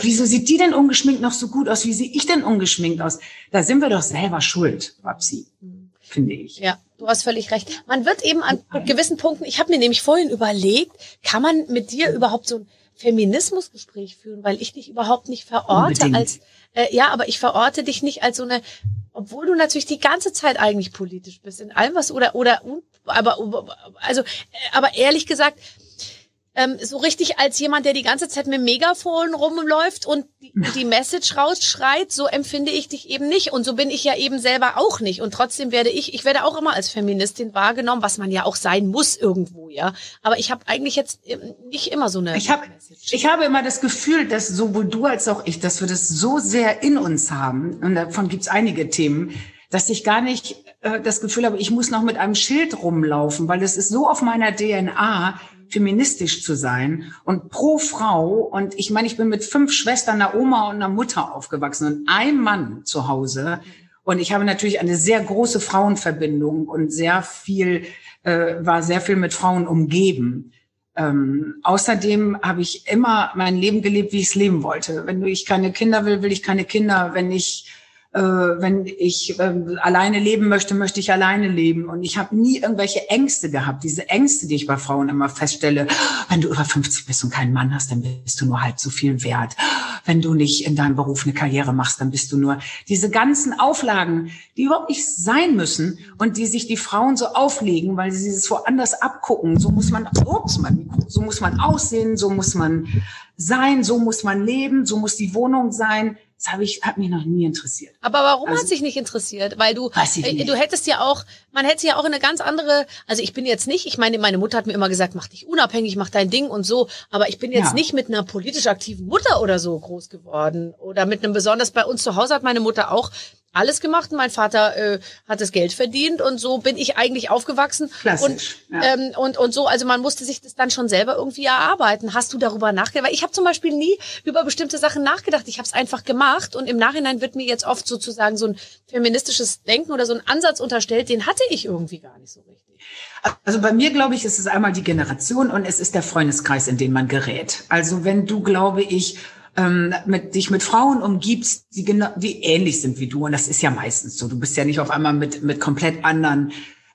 wieso sieht die denn ungeschminkt noch so gut aus? Wie sehe ich denn ungeschminkt aus? Da sind wir doch selber schuld, Babsi, finde ich. Ja, du hast völlig recht. Man wird eben an gewissen Punkten, ich habe mir nämlich vorhin überlegt, kann man mit dir überhaupt so ein Feminismusgespräch führen, weil ich dich überhaupt nicht verorte Unbedingt. als, äh, ja, aber ich verorte dich nicht als so eine, obwohl du natürlich die ganze Zeit eigentlich politisch bist, in allem was, oder, oder, aber, also, äh, aber ehrlich gesagt, ähm, so richtig als jemand, der die ganze Zeit mit Megafon rumläuft und die, die Message rausschreit, so empfinde ich dich eben nicht. Und so bin ich ja eben selber auch nicht. Und trotzdem werde ich, ich werde auch immer als Feministin wahrgenommen, was man ja auch sein muss irgendwo, ja. Aber ich habe eigentlich jetzt nicht immer so eine. Ich habe, ich habe immer das Gefühl, dass sowohl du als auch ich, dass wir das so sehr in uns haben. Und davon gibt's einige Themen, dass ich gar nicht äh, das Gefühl habe, ich muss noch mit einem Schild rumlaufen, weil es ist so auf meiner DNA, feministisch zu sein und pro Frau. Und ich meine, ich bin mit fünf Schwestern, einer Oma und einer Mutter aufgewachsen und ein Mann zu Hause. Und ich habe natürlich eine sehr große Frauenverbindung und sehr viel, äh, war sehr viel mit Frauen umgeben. Ähm, außerdem habe ich immer mein Leben gelebt, wie ich es leben wollte. Wenn ich keine Kinder will, will ich keine Kinder. Wenn ich wenn ich äh, alleine leben möchte, möchte ich alleine leben. Und ich habe nie irgendwelche Ängste gehabt. Diese Ängste, die ich bei Frauen immer feststelle, wenn du über 50 bist und keinen Mann hast, dann bist du nur halb so viel wert. Wenn du nicht in deinem Beruf eine Karriere machst, dann bist du nur diese ganzen Auflagen, die überhaupt nicht sein müssen und die sich die Frauen so auflegen, weil sie es woanders abgucken. So muss man, ups, mein so muss man aussehen, so muss man sein, so muss man leben, so muss die Wohnung sein das habe ich, hat mich noch nie interessiert. Aber warum also, hat sich nicht interessiert? Weil du, äh, du hättest ja auch, man hätte ja auch eine ganz andere, also ich bin jetzt nicht, ich meine, meine Mutter hat mir immer gesagt, mach dich unabhängig, mach dein Ding und so, aber ich bin jetzt ja. nicht mit einer politisch aktiven Mutter oder so groß geworden oder mit einem besonders bei uns zu Hause hat meine Mutter auch alles gemacht und mein Vater äh, hat das Geld verdient und so bin ich eigentlich aufgewachsen. Klassisch, und, ja. ähm, und, und so, also man musste sich das dann schon selber irgendwie erarbeiten. Hast du darüber nachgedacht? Weil ich habe zum Beispiel nie über bestimmte Sachen nachgedacht. Ich habe es einfach gemacht und im Nachhinein wird mir jetzt oft sozusagen so ein feministisches Denken oder so ein Ansatz unterstellt, den hatte ich irgendwie gar nicht so richtig. Also bei mir, glaube ich, ist es einmal die Generation und es ist der Freundeskreis, in den man gerät. Also wenn du, glaube ich, ähm, mit, dich mit Frauen umgibst, die, genau, die ähnlich sind wie du. Und das ist ja meistens so. Du bist ja nicht auf einmal mit, mit komplett anderen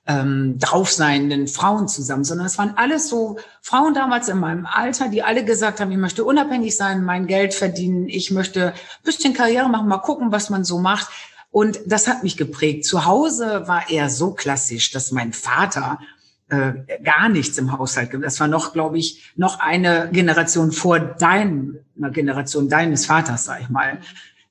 ähm, draufseienden Frauen zusammen, sondern es waren alles so Frauen damals in meinem Alter, die alle gesagt haben, ich möchte unabhängig sein, mein Geld verdienen, ich möchte bisschen Karriere machen, mal gucken, was man so macht. Und das hat mich geprägt. Zu Hause war er so klassisch, dass mein Vater äh, gar nichts im Haushalt gibt. Das war noch, glaube ich, noch eine Generation vor deiner Generation deines Vaters, sag ich mal.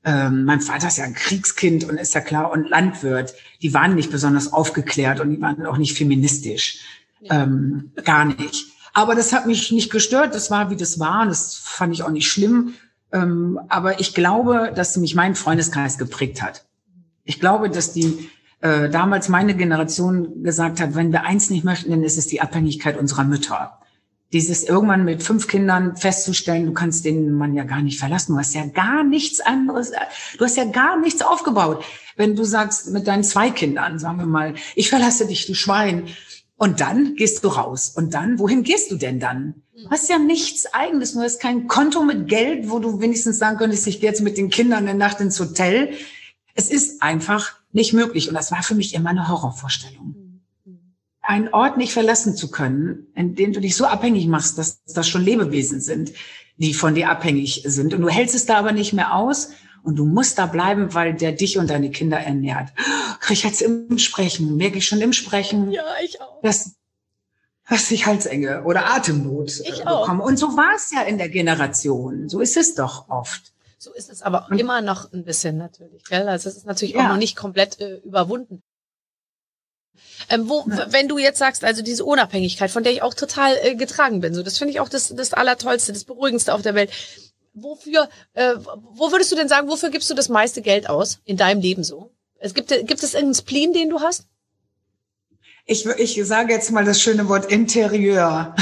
Ähm, mein Vater ist ja ein Kriegskind und ist ja klar und Landwirt. Die waren nicht besonders aufgeklärt und die waren auch nicht feministisch. Ähm, gar nicht. Aber das hat mich nicht gestört. Das war, wie das war. Das fand ich auch nicht schlimm. Ähm, aber ich glaube, dass mich mein Freundeskreis geprägt hat. Ich glaube, dass die äh, damals meine Generation gesagt hat, wenn wir eins nicht möchten, dann ist es die Abhängigkeit unserer Mütter. Dieses irgendwann mit fünf Kindern festzustellen, du kannst den Mann ja gar nicht verlassen. Du hast ja gar nichts anderes, du hast ja gar nichts aufgebaut. Wenn du sagst mit deinen zwei Kindern, sagen wir mal, ich verlasse dich, du Schwein. Und dann gehst du raus. Und dann, wohin gehst du denn dann? Du hast ja nichts eigenes. Du hast kein Konto mit Geld, wo du wenigstens sagen könntest, ich gehe jetzt mit den Kindern eine Nacht ins Hotel. Es ist einfach nicht möglich. Und das war für mich immer eine Horrorvorstellung. Einen Ort nicht verlassen zu können, in dem du dich so abhängig machst, dass das schon Lebewesen sind, die von dir abhängig sind. Und du hältst es da aber nicht mehr aus und du musst da bleiben, weil der dich und deine Kinder ernährt. Krieg ich jetzt im Sprechen, merke ich schon im Sprechen. Ja, ich auch. Dass, dass ich Halsenge oder Atemnot ich bekomme. Auch. Und so war es ja in der Generation. So ist es doch oft. So ist es aber immer noch ein bisschen natürlich. Gell? Also es ist natürlich ja. auch noch nicht komplett äh, überwunden. Ähm, wo, wenn du jetzt sagst, also diese Unabhängigkeit, von der ich auch total äh, getragen bin, so das finde ich auch das, das Allertollste, das Beruhigendste auf der Welt. Wofür, äh, wo würdest du denn sagen, wofür gibst du das meiste Geld aus in deinem Leben so? Es gibt, gibt es irgendeinen Spleen, den du hast? Ich, ich sage jetzt mal das schöne Wort Interieur.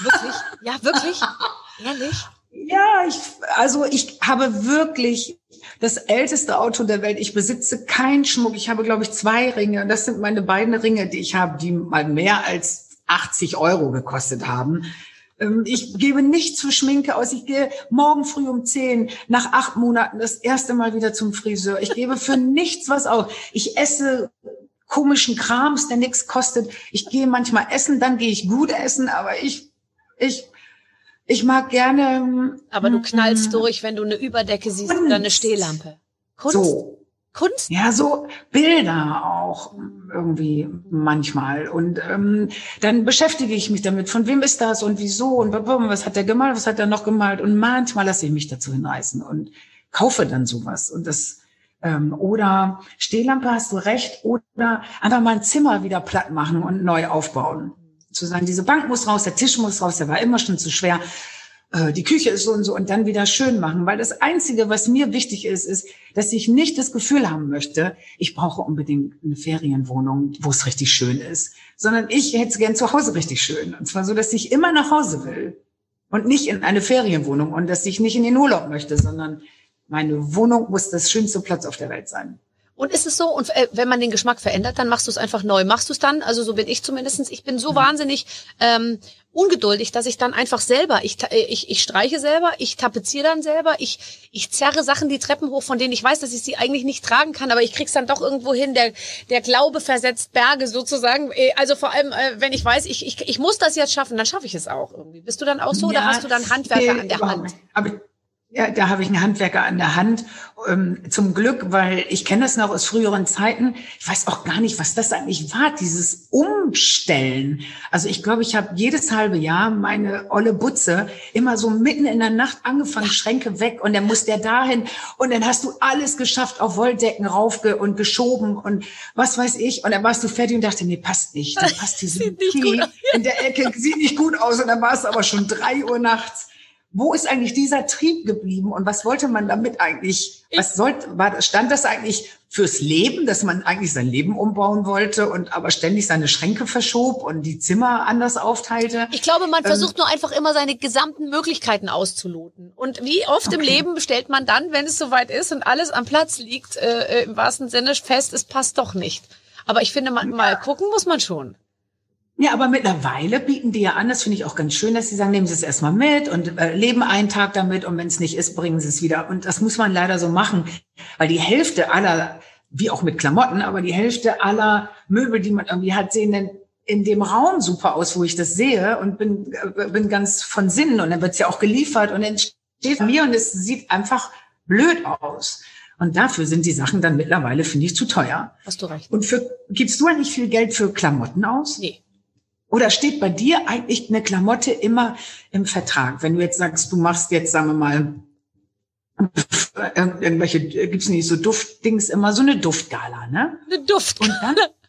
Wirklich? Ja, wirklich? Ehrlich? Ja, ich, also ich habe wirklich das älteste Auto der Welt. Ich besitze keinen Schmuck. Ich habe, glaube ich, zwei Ringe. Und das sind meine beiden Ringe, die ich habe, die mal mehr als 80 Euro gekostet haben. Ähm, ich gebe nichts für Schminke aus. Ich gehe morgen früh um zehn, nach acht Monaten das erste Mal wieder zum Friseur. Ich gebe für nichts was aus. Ich esse komischen Krams, der nichts kostet. Ich gehe manchmal essen, dann gehe ich gut essen, aber ich, ich ich mag gerne. Aber du knallst mm, durch, wenn du eine Überdecke siehst Kunst. oder eine Stehlampe. Kunst. So. Kunst? Ja, so Bilder auch irgendwie manchmal. Und ähm, dann beschäftige ich mich damit, von wem ist das und wieso und was hat er gemalt, was hat er noch gemalt. Und manchmal lasse ich mich dazu hinreißen und kaufe dann sowas. Und das ähm, oder Stehlampe hast du recht, oder einfach mal ein Zimmer wieder platt machen und neu aufbauen zu sagen, diese Bank muss raus, der Tisch muss raus, der war immer schon zu schwer, äh, die Küche ist so und so und dann wieder schön machen. Weil das Einzige, was mir wichtig ist, ist, dass ich nicht das Gefühl haben möchte, ich brauche unbedingt eine Ferienwohnung, wo es richtig schön ist, sondern ich hätte es gern zu Hause richtig schön. Und zwar so, dass ich immer nach Hause will und nicht in eine Ferienwohnung und dass ich nicht in den Urlaub möchte, sondern meine Wohnung muss das schönste Platz auf der Welt sein. Und ist es so, und äh, wenn man den Geschmack verändert, dann machst du es einfach neu. Machst du es dann, also so bin ich zumindestens. ich bin so mhm. wahnsinnig ähm, ungeduldig, dass ich dann einfach selber, ich, äh, ich, ich streiche selber, ich tapeziere dann selber, ich, ich zerre Sachen die Treppen hoch, von denen ich weiß, dass ich sie eigentlich nicht tragen kann, aber ich krieg's dann doch irgendwo hin. Der, der Glaube versetzt Berge sozusagen. Äh, also vor allem, äh, wenn ich weiß, ich, ich, ich muss das jetzt schaffen, dann schaffe ich es auch irgendwie. Bist du dann auch so ja, oder hast du dann Handwerker an der Hand? Aber ja, da habe ich einen Handwerker an der Hand. Ähm, zum Glück, weil ich kenne das noch aus früheren Zeiten. Ich weiß auch gar nicht, was das eigentlich war, dieses Umstellen. Also ich glaube, ich habe jedes halbe Jahr meine olle Butze immer so mitten in der Nacht angefangen, Schränke weg und dann muss der dahin und dann hast du alles geschafft, auf Wolldecken raufge und geschoben und was weiß ich. Und dann warst du fertig und dachte, nee, passt nicht. Dann passt diese Key in der Ecke, sieht nicht gut aus und dann war es aber schon drei Uhr nachts. Wo ist eigentlich dieser Trieb geblieben und was wollte man damit eigentlich? Was sollte, war, stand das eigentlich fürs Leben, dass man eigentlich sein Leben umbauen wollte und aber ständig seine Schränke verschob und die Zimmer anders aufteilte? Ich glaube, man ähm, versucht nur einfach immer seine gesamten Möglichkeiten auszuloten. Und wie oft okay. im Leben stellt man dann, wenn es soweit ist und alles am Platz liegt, äh, äh im wahrsten Sinne fest, es passt doch nicht. Aber ich finde, man, mal gucken muss man schon. Ja, aber mittlerweile bieten die ja an, das finde ich auch ganz schön, dass sie sagen, nehmen Sie es erstmal mit und äh, leben einen Tag damit und wenn es nicht ist, bringen Sie es wieder. Und das muss man leider so machen, weil die Hälfte aller, wie auch mit Klamotten, aber die Hälfte aller Möbel, die man irgendwie hat, sehen dann in dem Raum super aus, wo ich das sehe und bin, äh, bin ganz von Sinnen und dann wird's ja auch geliefert und dann steht mir und es sieht einfach blöd aus. Und dafür sind die Sachen dann mittlerweile, finde ich, zu teuer. Hast du recht. Und für, gibst du eigentlich viel Geld für Klamotten aus? Nee. Oder steht bei dir eigentlich eine Klamotte immer im Vertrag? Wenn du jetzt sagst, du machst jetzt, sagen wir mal, irgendwelche, gibt's nicht so Duftdings immer, so eine Duftgala, ne? Eine Duftgala.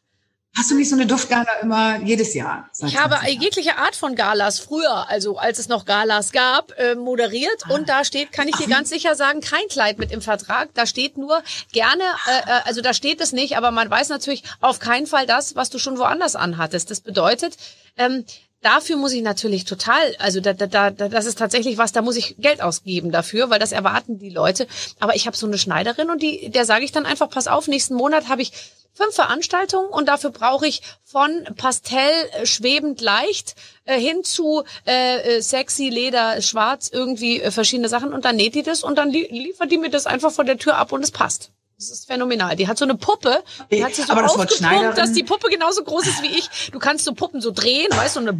Hast du nicht so eine Duftgala immer jedes Jahr? Ich habe jegliche Art von Galas früher, also als es noch Galas gab, äh, moderiert. Ah. Und da steht, kann ich dir ganz sicher sagen, kein Kleid mit im Vertrag. Da steht nur gerne, äh, äh, also da steht es nicht, aber man weiß natürlich auf keinen Fall das, was du schon woanders anhattest. Das bedeutet, ähm, dafür muss ich natürlich total, also da, da, da, das ist tatsächlich was, da muss ich Geld ausgeben dafür, weil das erwarten die Leute. Aber ich habe so eine Schneiderin und die, der sage ich dann einfach, pass auf, nächsten Monat habe ich fünf Veranstaltungen und dafür brauche ich von Pastell äh, schwebend leicht äh, hin zu äh, äh, sexy Leder schwarz irgendwie verschiedene Sachen und dann näht die das und dann li liefert die mir das einfach vor der Tür ab und es passt. Das ist phänomenal. Die hat so eine Puppe, die hat sich so aber aufgepumpt, dass die Puppe genauso groß ist wie ich. Du kannst so Puppen so drehen, weißt du, und dann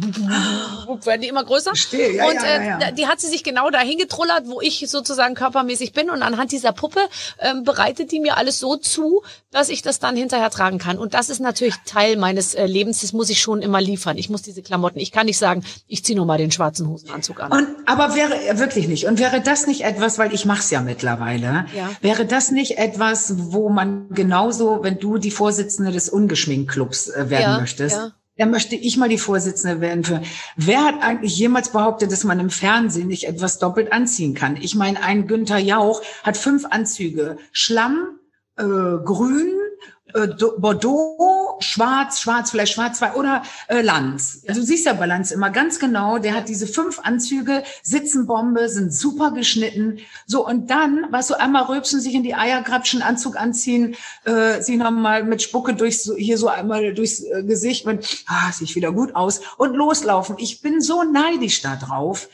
werden die immer größer. Verstehe, ja, und ja, ja, äh, die hat sie sich genau dahin getrullert, wo ich sozusagen körpermäßig bin. Und anhand dieser Puppe ähm, bereitet die mir alles so zu, dass ich das dann hinterher tragen kann. Und das ist natürlich Teil meines äh, Lebens. Das muss ich schon immer liefern. Ich muss diese Klamotten. Ich kann nicht sagen, ich ziehe nur mal den schwarzen Hosenanzug an. Und aber wäre wirklich nicht. Und wäre das nicht etwas, weil ich mache es ja mittlerweile. Ja. Wäre das nicht etwas wo man genauso, wenn du die Vorsitzende des Ungeschminkt-Clubs äh, werden ja, möchtest, ja. dann möchte ich mal die Vorsitzende werden für. Wer hat eigentlich jemals behauptet, dass man im Fernsehen nicht etwas doppelt anziehen kann? Ich meine, ein Günther Jauch hat fünf Anzüge. Schlamm, äh, grün, äh, Bordeaux, Schwarz, Schwarz, vielleicht Schwarz zwei oder äh, Lanz. Ja. Du siehst ja Balance immer ganz genau. Der hat diese fünf Anzüge, Sitzenbombe, sind super geschnitten. So und dann, weißt du, einmal rülpsen, sich in die Eier grapschen, Anzug anziehen, äh, sie nochmal mit Spucke durchs hier so einmal durchs äh, Gesicht mit, ah, sieht wieder gut aus und loslaufen. Ich bin so neidisch da drauf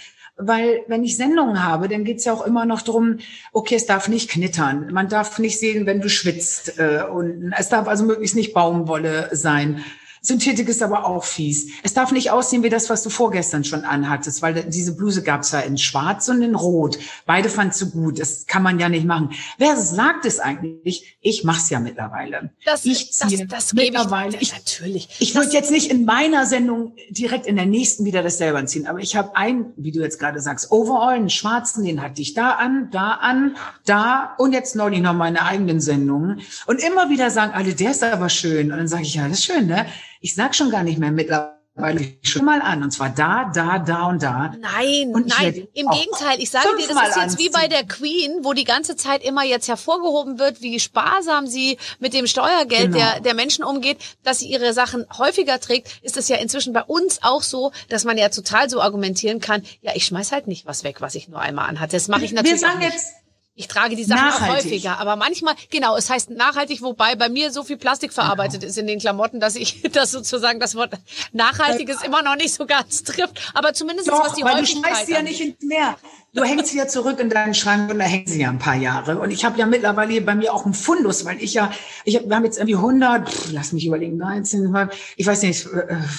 weil wenn ich Sendungen habe, dann geht's ja auch immer noch drum, okay, es darf nicht knittern, man darf nicht sehen, wenn du schwitzt äh, und es darf also möglichst nicht Baumwolle sein. Synthetik ist aber auch fies. Es darf nicht aussehen wie das, was du vorgestern schon anhattest, weil diese Bluse gab's ja in schwarz und in rot. Beide fandst du gut. Das kann man ja nicht machen. Wer sagt es eigentlich? Ich mach's ja mittlerweile. Das, ich ziehe das, das mittlerweile. Ich, natürlich. Ich würde jetzt nicht in meiner Sendung direkt in der nächsten wieder das selber ziehen, aber ich habe einen, wie du jetzt gerade sagst, Overall, einen schwarzen, den hatte ich da an, da an, da und jetzt neulich noch meine eigenen Sendungen. Und immer wieder sagen alle, der ist aber schön. Und dann sage ich, ja, das ist schön, ne? Ich sag schon gar nicht mehr mittlerweile schon mal an. Und zwar da, da, da und da. Nein, und nein, im Gegenteil. Ich sage dir, das ist jetzt wie bei der Queen, wo die ganze Zeit immer jetzt hervorgehoben wird, wie sparsam sie mit dem Steuergeld genau. der, der Menschen umgeht, dass sie ihre Sachen häufiger trägt, ist es ja inzwischen bei uns auch so, dass man ja total so argumentieren kann, ja, ich schmeiß halt nicht was weg, was ich nur einmal anhatte. Das mache ich natürlich Wir sagen nicht. jetzt ich trage die Sachen nachhaltig. auch häufiger, aber manchmal, genau, es heißt nachhaltig, wobei bei mir so viel Plastik verarbeitet genau. ist in den Klamotten, dass ich das sozusagen das Wort nachhaltiges immer noch nicht so ganz trifft. Aber zumindest Doch, was die weil Häufigkeit du schmeißt sie ja nicht ins Meer. Du hängst sie ja zurück in deinen Schrank und da hängen sie ja ein paar Jahre. Und ich habe ja mittlerweile bei mir auch einen Fundus, weil ich ja, ich hab, wir haben jetzt irgendwie 100, pff, lass mich überlegen, 19, ich weiß nicht,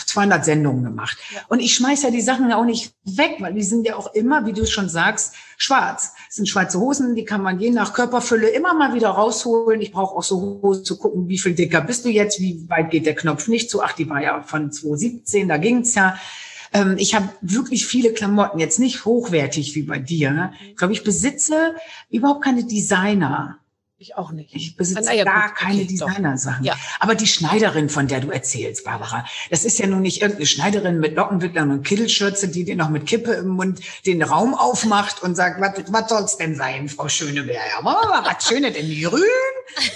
200 äh, Sendungen gemacht. Ja. Und ich schmeiß ja die Sachen auch nicht weg, weil die sind ja auch immer, wie du schon sagst, schwarz. Das sind schwarze Hosen, die kann man je nach Körperfülle immer mal wieder rausholen. Ich brauche auch so Hosen zu gucken, wie viel dicker bist du jetzt, wie weit geht der Knopf nicht zu. Ach, die war ja von 2017, da ging's ja. Ähm, ich habe wirklich viele Klamotten, jetzt nicht hochwertig wie bei dir. Ich glaube, ich besitze überhaupt keine Designer. Ich auch nicht. Ich besitze Ah, ja, gar gut, keine okay. Designersachen. Ja. Aber die Schneiderin, von der du erzählst, Barbara, das ist ja nun nicht irgendeine Schneiderin mit Lockenwicklern und Kittelschürze, die dir noch mit Kippe im Mund den Raum aufmacht und sagt, was, was soll's denn sein, Frau Schöneberger? Ja, was Schönes in grün?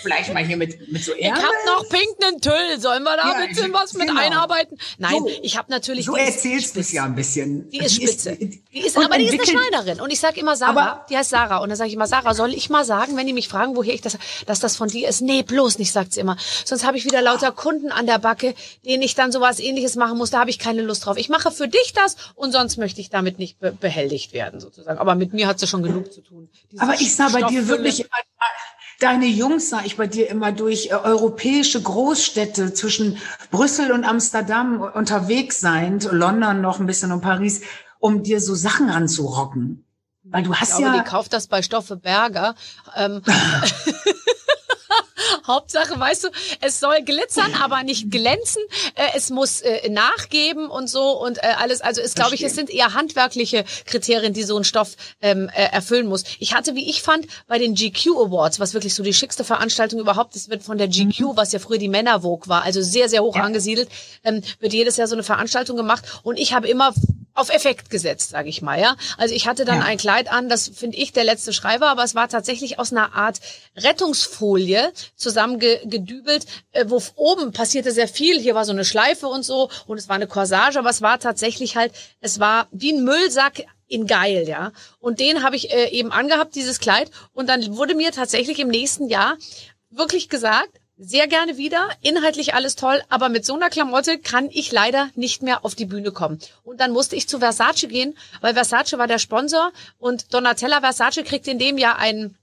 Vielleicht mal hier mit, mit so Ich Ärmel? hab noch pinken Tüll. Sollen wir da Ja, ein bisschen was mit genau. einarbeiten? Nein, So. ich habe natürlich. So die erzählst du es ja ein bisschen. Die ist spitze. Die ist, aber die ist eine Schneiderin. Und ich sage immer Sarah, Aber- die heißt Sarah. Und dann sage ich immer, Sarah, soll ich mal sagen, wenn die mich fragen, woher ich das, dass das von dir ist? Nee, bloß nicht, sagt sie immer. Sonst habe ich wieder lauter Kunden an der Backe, denen ich dann sowas ähnliches machen muss. Da habe ich keine Lust drauf. Ich mache für dich das und sonst möchte ich damit nicht be behelligt werden, sozusagen. Aber mit mir hat sie schon genug zu tun. Diese Aber ich sah bei dir wirklich, immer, deine Jungs sah ich bei dir immer durch äh, europäische Großstädte zwischen Brüssel und Amsterdam unterwegs sein, London noch ein bisschen und Paris, um dir so Sachen ranzurocken. Weil du Ich hast glaube, ja, die kauft das bei Stoffe Berger. Ähm, Hauptsache, weißt du, es soll glitzern, aber nicht glänzen. Äh, es muss äh, nachgeben und so und äh, alles. Also es glaube ich, es sind eher handwerkliche Kriterien, die so ein Stoff ähm, äh, erfüllen muss. Ich hatte, wie ich fand, bei den GQ Awards, was wirklich so die schickste Veranstaltung überhaupt ist, wird von der GQ, was ja früher die Männervogue war, also sehr, sehr hoch angesiedelt, ähm, wird jedes Jahr so eine Veranstaltung gemacht. Und ich habe immer auf Effekt gesetzt, sage ich mal, ja. Also ich hatte dann Ja. ein Kleid an, das finde ich der letzte Schrei war, aber es war tatsächlich aus einer Art Rettungsfolie zusammengedübelt, äh, wo oben passierte sehr viel. Hier war so eine Schleife und so und es war eine Corsage, aber es war tatsächlich halt, es war wie ein Müllsack in geil, ja. Und den habe ich äh, eben angehabt, dieses Kleid. Und dann wurde mir tatsächlich im nächsten Jahr wirklich gesagt, sehr gerne wieder, inhaltlich alles toll, aber mit so einer Klamotte kann ich leider nicht mehr auf die Bühne kommen. Und dann musste ich zu Versace gehen, weil Versace war der Sponsor und Donatella Versace kriegt in dem Jahr einen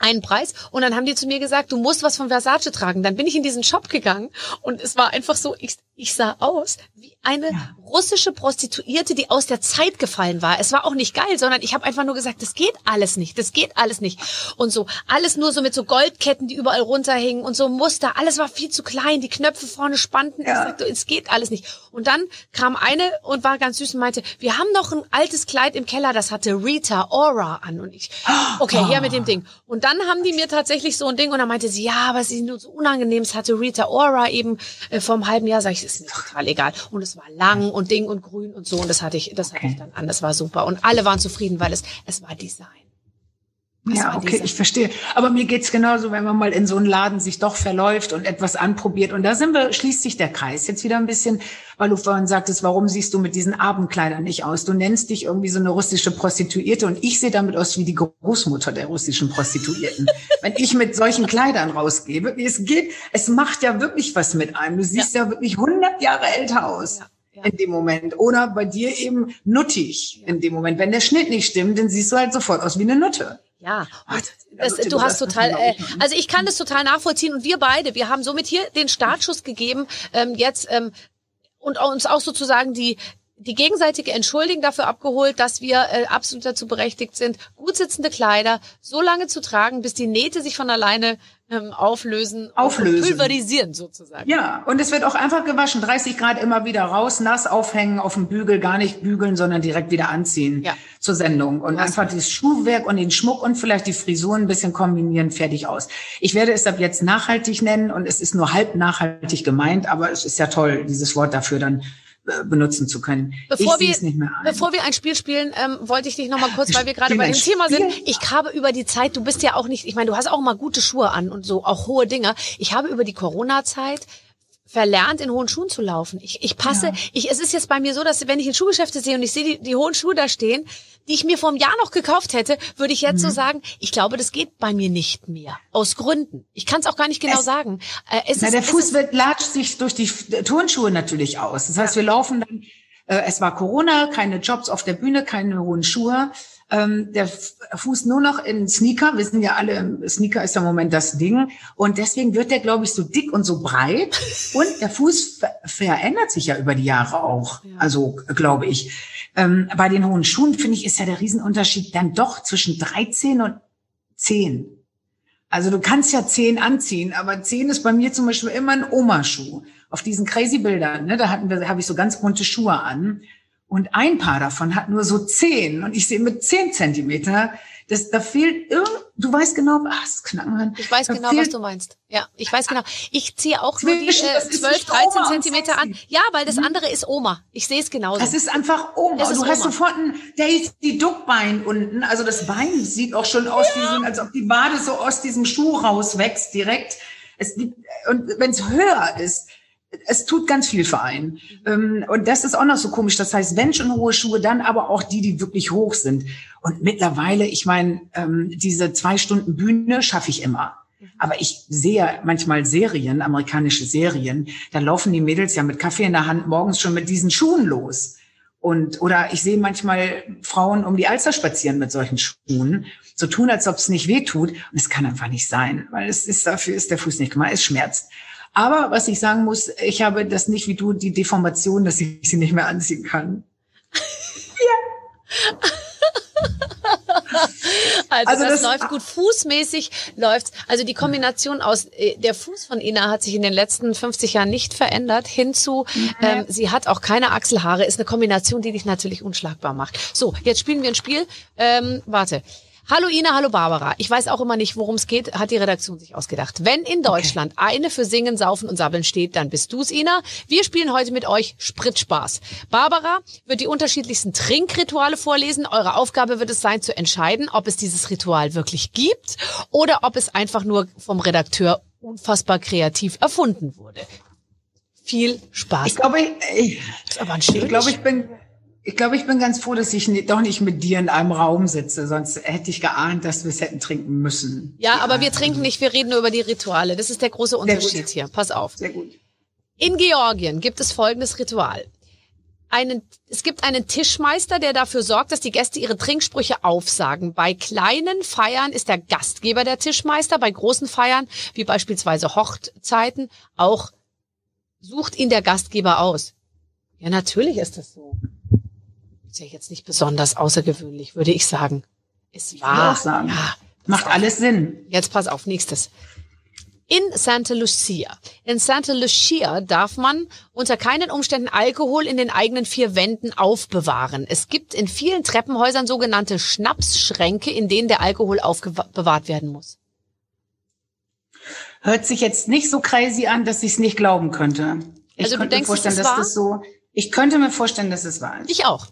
einen Preis und dann haben die zu mir gesagt, du musst was von Versace tragen. Dann bin ich in diesen Shop gegangen und es war einfach so, ich, ich sah aus wie eine russische Prostituierte, die aus der Zeit gefallen war. Es war auch nicht geil, sondern ich habe einfach nur gesagt, das geht alles nicht, das geht alles nicht. Und so alles nur so mit so Goldketten, die überall runterhingen und so Muster. Alles war viel zu klein, die Knöpfe vorne spannten. Ich sagte, es geht alles nicht. Und dann kam eine und war ganz süß und meinte, wir haben noch ein altes Kleid im Keller, das hatte Rita Ora an. Und ich, okay, her mit dem Ding. Und dann haben die mir tatsächlich so ein Ding und dann meinte sie, ja, aber es ist nur so unangenehm. Es hatte Rita Ora eben äh, vor einem halben Jahr. Sag ich, ist mir total egal. Und es war lang und Ding und grün und so. Und das hatte ich, das hatte ich dann an. Das war super. Und alle waren zufrieden, weil es, es war Design. Das Ja, okay, ich verstehe. Aber mir geht's genauso, wenn man mal in so einen Laden sich doch verläuft und etwas anprobiert. Und da sind wir, schließt sich der Kreis jetzt wieder ein bisschen, weil du vorhin sagtest, warum siehst du mit diesen Abendkleidern nicht aus? Du nennst dich irgendwie so eine russische Prostituierte und ich sehe damit aus wie die Großmutter der russischen Prostituierten. wenn ich mit solchen Kleidern rausgebe, wie es geht, es macht ja wirklich was mit einem. Du siehst ja, wirklich 100 Jahre älter aus. Ja, ja. In dem Moment. Oder bei dir eben nuttig in dem Moment. Wenn der Schnitt nicht stimmt, dann siehst du halt sofort aus wie eine Nutte. Ja, das, du hast total, äh, also ich kann das total nachvollziehen und wir beide, wir haben somit hier den Startschuss gegeben, ähm, jetzt ähm, und uns auch sozusagen die die gegenseitige Entschuldigung dafür abgeholt, dass wir äh, absolut dazu berechtigt sind, gut sitzende Kleider so lange zu tragen, bis die Nähte sich von alleine ähm, auflösen, Auflösen. pulverisieren sozusagen. Ja, und es wird auch einfach gewaschen. 30 Grad immer wieder raus, nass aufhängen auf dem Bügel, gar nicht bügeln, sondern direkt wieder anziehen Ja. zur Sendung. Und einfach das Schuhwerk und den Schmuck und vielleicht die Frisuren ein bisschen kombinieren, fertig aus. Ich werde es ab jetzt nachhaltig nennen und es ist nur halb nachhaltig gemeint, aber es ist ja toll, dieses Wort dafür dann benutzen zu können. Bevor wir, es nicht mehr ein. bevor wir ein Spiel spielen, ähm, wollte ich dich noch mal kurz, weil wir gerade bei dem Thema sind. Ich habe über die Zeit, du bist ja auch nicht, ich meine, du hast auch mal gute Schuhe an und so, auch hohe Dinger. Ich habe über die Corona-Zeit verlernt, in hohen Schuhen zu laufen. Ich, ich passe, ich, es ist jetzt bei mir so, dass wenn ich in Schuhgeschäfte sehe und ich sehe die, die hohen Schuhe da stehen, die ich mir vor einem Jahr noch gekauft hätte, würde ich jetzt so sagen, ich glaube, das geht bei mir nicht mehr. Aus Gründen. Ich kann es auch gar nicht genau Es- sagen. Äh, Na, ist, der Fuß wird latscht sich durch die Turnschuhe natürlich aus. Das heißt, wir laufen dann, äh, es war Corona, keine Jobs auf der Bühne, keine hohen Schuhe. Ähm, der Fuß nur noch in Sneaker. Wir sind ja alle, Sneaker ist ja im Moment das Ding. Und deswegen wird der, glaube ich, so dick und so breit. Und der Fuß ver verändert sich ja über die Jahre auch. Also, glaube ich. Ähm, bei den hohen Schuhen, finde ich, ist ja der Riesenunterschied dann doch zwischen 13 und 10. Also du kannst ja zehn anziehen, aber zehn ist bei mir zum Beispiel immer ein Omaschuh. Auf diesen crazy Bildern, ne, da hatten wir, habe ich so ganz bunte Schuhe an. Und ein Paar davon hat nur so zehn und ich sehe mit zehn Zentimeter, das, da fehlt irgend, du weißt genau, ach, das Knacken. Ich weiß da genau, was du meinst. Ja, ich weiß genau. Ich ziehe auch nur die Zwischen- äh, das ist 12, nicht 13 Oma und Zentimeter an. Ja, weil das andere ist Oma. Ich sehe es genauso. Das ist einfach Oma. Ist du hast Oma. sofort ein Daisy Duckbein unten. Also das Bein sieht auch schon aus, wie so, als ob die Wade so aus diesem Schuh rauswächst direkt. Es, und wenn es höher ist, es tut ganz viel für einen. Ähm, Und das ist auch noch so komisch. Das heißt, wenn schon hohe Schuhe, dann aber auch die, die wirklich hoch sind. Und mittlerweile, ich meine, ähm, diese zwei Stunden Bühne schaffe ich immer. Aber ich sehe manchmal Serien, amerikanische Serien, da laufen die Mädels ja mit Kaffee in der Hand morgens schon mit diesen Schuhen los. Und, oder ich sehe manchmal Frauen um die Alster spazieren mit solchen Schuhen, so tun, als ob es nicht weh tut. Und es kann einfach nicht sein, weil es ist, dafür ist der Fuß nicht gemacht, es schmerzt. Aber was ich sagen muss, ich habe das nicht wie du, die Deformation, dass ich sie nicht mehr anziehen kann. Also, Also das, das- läuft gut. Fußmäßig läuft's. Also die Kombination aus äh, der Fuß von Ina hat sich in den letzten 50 Jahren nicht verändert. Hinzu, ähm, sie hat auch keine Achselhaare. Ist eine Kombination, die dich natürlich unschlagbar macht. So, jetzt spielen wir ein Spiel. Ähm, warte. Hallo Ina, hallo Barbara. Ich weiß auch immer nicht, worum es geht, hat die Redaktion sich ausgedacht. Wenn in Deutschland eine für Singen, Saufen und Sabbeln steht, dann bist du's, Ina. Wir spielen heute mit euch Spritspaß. Barbara wird die unterschiedlichsten Trinkrituale vorlesen. Eure Aufgabe wird es sein, zu entscheiden, ob es dieses Ritual wirklich gibt oder ob es einfach nur vom Redakteur unfassbar kreativ erfunden wurde. Viel Spaß. Ich glaube, ich, ich, ich glaube, ich bin, ich glaube, ich bin ganz froh, dass ich doch nicht mit dir in einem Raum sitze, sonst hätte ich geahnt, dass wir es hätten trinken müssen. Ja, aber wir trinken nicht, wir reden nur über die Rituale. Das ist der große. Unterschied hier. Pass auf. Sehr gut. In Georgien gibt es folgendes Ritual. Einen, es gibt einen Tischmeister, der dafür sorgt, dass die Gäste ihre Trinksprüche aufsagen. Bei kleinen Feiern ist der Gastgeber der Tischmeister, bei großen Feiern, wie beispielsweise Hochzeiten, auch sucht ihn der Gastgeber aus. Ja, natürlich ist das so. Ist ja jetzt nicht besonders außergewöhnlich, würde ich sagen. Es würde war. auch sagen. Ja, Macht alles Sinn. Jetzt pass auf, nächstes. In Santa Lucia. In Santa Lucia darf man unter keinen Umständen Alkohol in den eigenen vier Wänden aufbewahren. Es gibt in vielen Treppenhäusern sogenannte Schnapsschränke, in denen der Alkohol aufbewahrt werden muss. Hört sich jetzt nicht so crazy an, dass ich es nicht glauben könnte. Ich Also könnte mir vorstellen, dass das so. Ich könnte mir vorstellen, dass es wahr ist. Ich auch.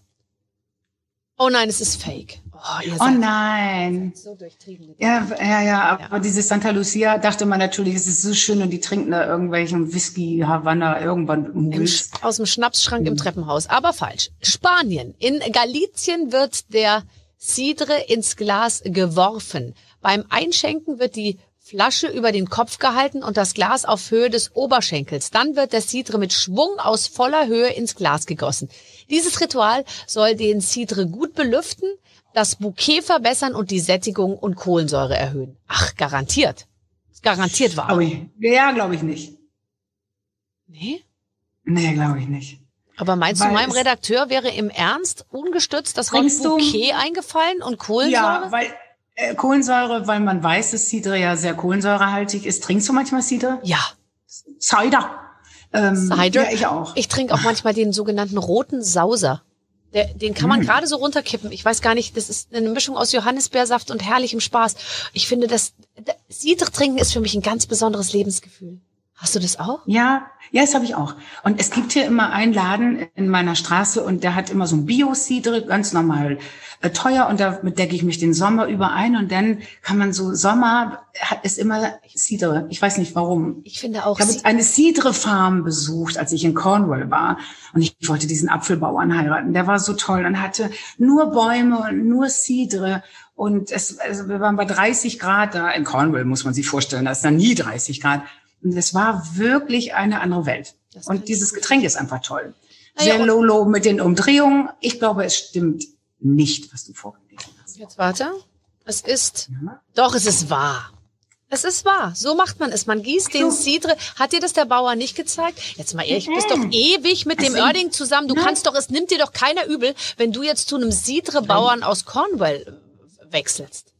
Oh nein, es ist fake. Oh, ihr Oh nein. so durchtrieben. Ja, ja, ja, aber diese Santa Lucia dachte man natürlich, es ist so schön und die trinken da irgendwelchen Whisky, Havanna, irgendwann Im, aus dem Schnapsschrank Mhm. im Treppenhaus. Aber falsch. Spanien. In Galizien wird der Cidre ins Glas geworfen. Beim Einschenken wird die Flasche über den Kopf gehalten und das Glas auf Höhe des Oberschenkels. Dann wird der Cidre mit Schwung aus voller Höhe ins Glas gegossen. Dieses Ritual soll den Cidre gut belüften, das Bouquet verbessern und die Sättigung und Kohlensäure erhöhen. Ach, garantiert. Garantiert wahr. Oh, ja, glaube ich nicht. Nee? Nee, glaube ich nicht. Aber meinst Weil du, meinem Redakteur wäre im Ernst ungestützt das Wort Bouquet eingefallen und Kohlensäure? Ja, weil Kohlensäure, weil man weiß, dass Cidre ja sehr kohlensäurehaltig ist. Trinkst du manchmal Cidre? Ja. Cider. Ähm, Cider? Ja, ich auch. Ich trinke auch manchmal den sogenannten roten Sauser. Der, den kann Mm. man gerade so runterkippen. Ich weiß gar nicht, das ist eine Mischung aus Johannisbeersaft und herrlichem Spaß. Ich finde, das Cider trinken ist für mich ein ganz besonderes Lebensgefühl. Hast du das auch? Ja, ja, das habe ich auch. Und es gibt hier immer einen Laden in meiner Straße und der hat immer so ein Bio-Cidre, ganz normal äh, teuer und damit decke ich mich den Sommer über ein und dann kann man so, Sommer hat es immer Cidre. Ich weiß nicht warum. Ich finde auch. Ich habe eine Cidre-Farm besucht, als ich in Cornwall war. Und ich wollte diesen Apfelbauern heiraten. Der war so toll und hatte nur Bäume und nur Cidre. Und es, also wir waren bei 30 Grad da. In Cornwall muss man sich vorstellen, da ist dann nie 30 Grad. Und es war wirklich eine andere Welt. Und dieses Getränk ist einfach toll. Ja, Sehr low, low mit den Umdrehungen. Ich glaube, es stimmt nicht, was du vorgelesen hast. Jetzt warte. Es ist, Ja. doch, es ist wahr. Es ist wahr. So macht man es. Man gießt den. Cidre. Hat dir das der Bauer nicht gezeigt? Jetzt mal ehrlich, du bist doch ewig mit dem Oerding zusammen. Du kannst doch, es nimmt dir doch keiner übel, wenn du jetzt zu einem Cidre-Bauern aus Cornwall äh, wechselst.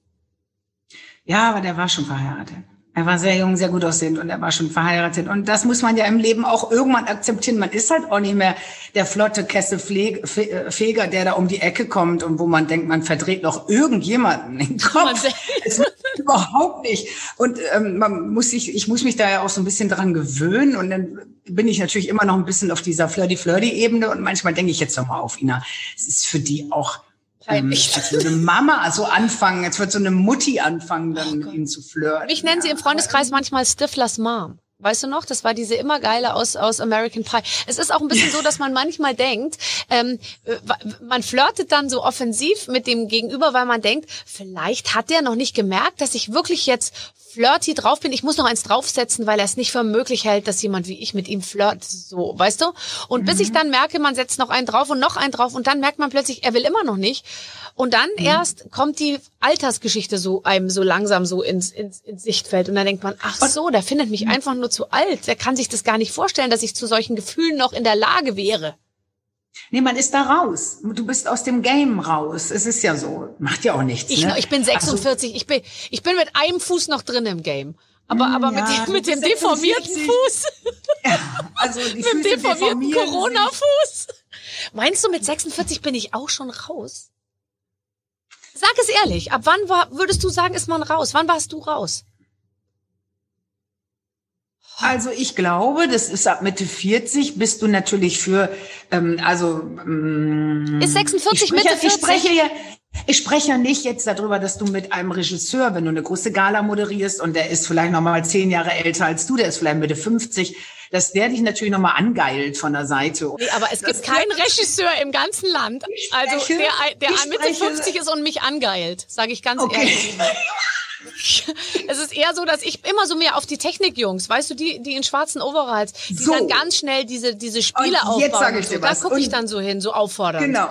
Ja, aber der war schon verheiratet. Er war sehr jung, sehr gut aussehend und er war schon verheiratet. Und das muss man ja im Leben auch irgendwann akzeptieren. Man ist halt auch nicht mehr der flotte Kesselfeger, der da um die Ecke kommt und wo man denkt, man verdreht noch irgendjemanden den Kopf. überhaupt nicht. Und ähm, man muss sich, ich muss mich da ja auch so ein bisschen dran gewöhnen. Und dann bin ich natürlich immer noch ein bisschen auf dieser Flirty-Flirty-Ebene. Und manchmal denke ich jetzt noch mal auf Ina. Es ist für die auch Peinlich. Als würde Mama so anfangen, jetzt wird so eine Mutti anfangen, dann oh mit ihnen zu flirten. Ich nenne sie im Freundeskreis manchmal Stiflers Mom. Weißt du noch? Das war diese immer geile aus, aus American Pie. Es ist auch ein bisschen so, dass man manchmal denkt, ähm, man flirtet dann so offensiv mit dem Gegenüber, weil man denkt, vielleicht hat der noch nicht gemerkt, dass ich wirklich jetzt flirty drauf bin. Ich muss noch eins draufsetzen, weil er es nicht für möglich hält, dass jemand wie ich mit ihm flirt. So, weißt du? Und mhm. bis ich mhm. dann merke, man setzt noch einen drauf und noch einen drauf und dann merkt man plötzlich, er will immer noch nicht. Und dann mhm. erst kommt die Altersgeschichte so einem so langsam so ins, ins, ins Sichtfeld. Und dann denkt man, ach so, der findet mich mhm. einfach nur zu alt. Der kann sich das gar nicht vorstellen, dass ich zu solchen Gefühlen noch in der Lage wäre. Nee, man ist da raus. Du bist aus dem Game raus. Es ist ja so. Macht ja auch nichts. Ich, ne? ich bin 46. Also, ich bin, ich bin mit einem Fuß noch drin im Game. Aber, aber ja, mit, dem, mit dem deformierten Fuß. Ja, also die mit dem deformierten Corona-Fuß. Meinst du, mit 46 bin ich auch schon raus? Sag es ehrlich. Ab wann war, würdest du sagen, ist man raus? Wann warst du raus? Also ich glaube, das ist ab Mitte 40 bist du natürlich für, ähm, also ähm, ist 46 Mitte 40? Ich spreche ja, ich spreche ja nicht jetzt darüber, dass du mit einem Regisseur, wenn du eine große Gala moderierst und der ist vielleicht noch mal zehn Jahre älter als du, der ist vielleicht Mitte 50, dass der dich natürlich noch mal angeilt von der Seite. Nee, aber es gibt keinen Regisseur im ganzen Land, also spreche, also der, der Mitte 50 ist und mich angeilt, sage ich ganz okay. ehrlich. es ist eher so, dass ich immer so mehr auf die Technikjungs, weißt du, die, die in schwarzen Overalls, die so. dann ganz schnell diese, diese Spiele und aufbauen. Jetzt sag ich dir so. was. Da gucke ich dann so hin, so auffordern. Genau.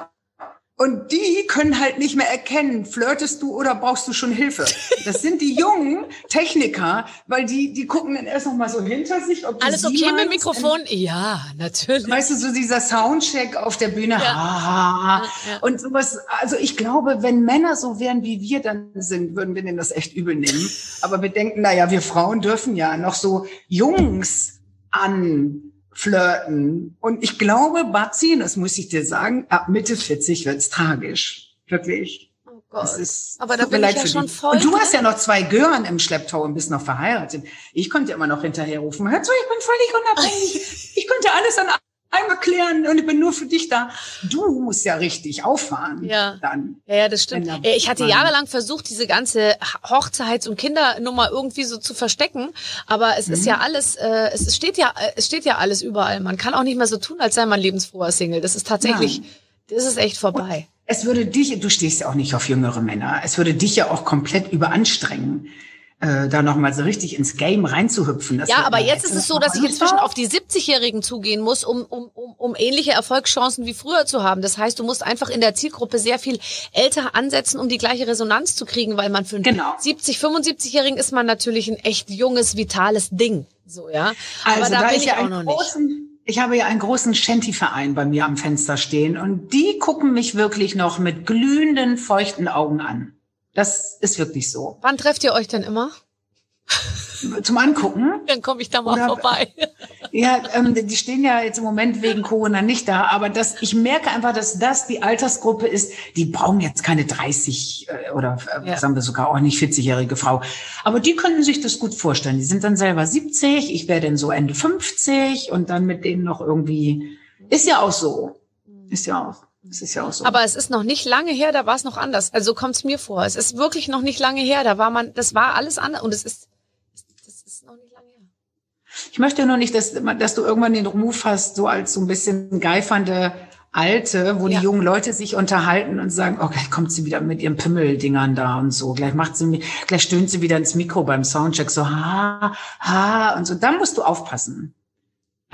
Und die können halt nicht mehr erkennen, flirtest du oder brauchst du schon Hilfe. Das sind die jungen Techniker, weil die, die gucken dann erst noch mal so hinter sich, ob Alles okay mit dem Mikrofon? Ja, natürlich. Weißt du, so dieser Soundcheck auf der Bühne. Ja. Ah, ja. Und sowas, also ich glaube, wenn Männer so wären, wie wir dann sind, würden wir denen das echt übel nehmen. Aber wir denken, na ja, wir Frauen dürfen ja noch so Jungs an flirten. Und ich glaube, Batzi, das muss ich dir sagen, ab Mitte 40 wird's tragisch. Wirklich. Oh Gott. Ist, Aber da bin ich ja schon voll. Und du hast ja noch zwei Gören im Schlepptau und bist noch verheiratet. Ich konnte immer noch hinterherrufen. Hör zu, ich bin völlig unabhängig. ich konnte alles an einmal klären und ich bin nur für dich da. Du musst ja richtig auffahren. Ja. Dann. Ja, ja das stimmt. Ich hatte jahrelang versucht, diese ganze Hochzeits- und Kindernummer irgendwie so zu verstecken. Aber es mhm. ist ja alles, äh, es steht ja, es steht ja alles überall. Man kann auch nicht mehr so tun, als sei man lebensfroher Single. Das ist tatsächlich, Nein. das ist echt vorbei. Und es würde dich, du stehst ja auch nicht auf jüngere Männer. Es würde dich ja auch komplett überanstrengen äh, da nochmal so richtig ins Game reinzuhüpfen. Das ja, aber jetzt ist es so, dass ich inzwischen auf die 70-Jährigen zugehen muss, um, um, um, um ähnliche Erfolgschancen wie früher zu haben. Das heißt, du musst einfach in der Zielgruppe sehr viel älter ansetzen, um die gleiche Resonanz zu kriegen, weil man für einen genau. 70, 75-Jährigen ist man natürlich ein echt junges, vitales Ding. So, ja. Aber also, da, da bin ich, ja auch noch nicht. Ich habe ja einen großen Shanty-Verein bei mir am Fenster stehen und die gucken mich wirklich noch mit glühenden, feuchten Augen an. Das ist wirklich so. Wann trefft ihr euch denn immer? Zum Angucken. Dann komme ich da mal Oder, vorbei. Ja, ähm, die stehen ja jetzt im Moment wegen Corona nicht da, aber das, ich merke einfach, dass das die Altersgruppe ist, die brauchen jetzt keine 30 äh, oder äh, ja. sagen wir sogar auch nicht 40-jährige Frau. Aber die können sich das gut vorstellen. Die sind dann selber 70, ich wäre dann so Ende 50 und dann mit denen noch irgendwie. Ist ja auch so. Ist ja auch. Das ist ja auch so. Aber es ist noch nicht lange her, da war es noch anders. Also kommt es mir vor. Es ist wirklich noch nicht lange her. Da war man, das war alles anders und es ist, das ist noch nicht lange her. Ich möchte nur nicht, dass, dass du irgendwann den Ruf hast, so als so ein bisschen geifernde Alte, wo ja. die jungen Leute sich unterhalten und sagen, oh, gleich kommt sie wieder mit ihren Pimmeldingern da und so. Gleich macht sie, gleich stöhnt sie wieder ins Mikro beim Soundcheck so, ha, ha, und so. Da musst du aufpassen.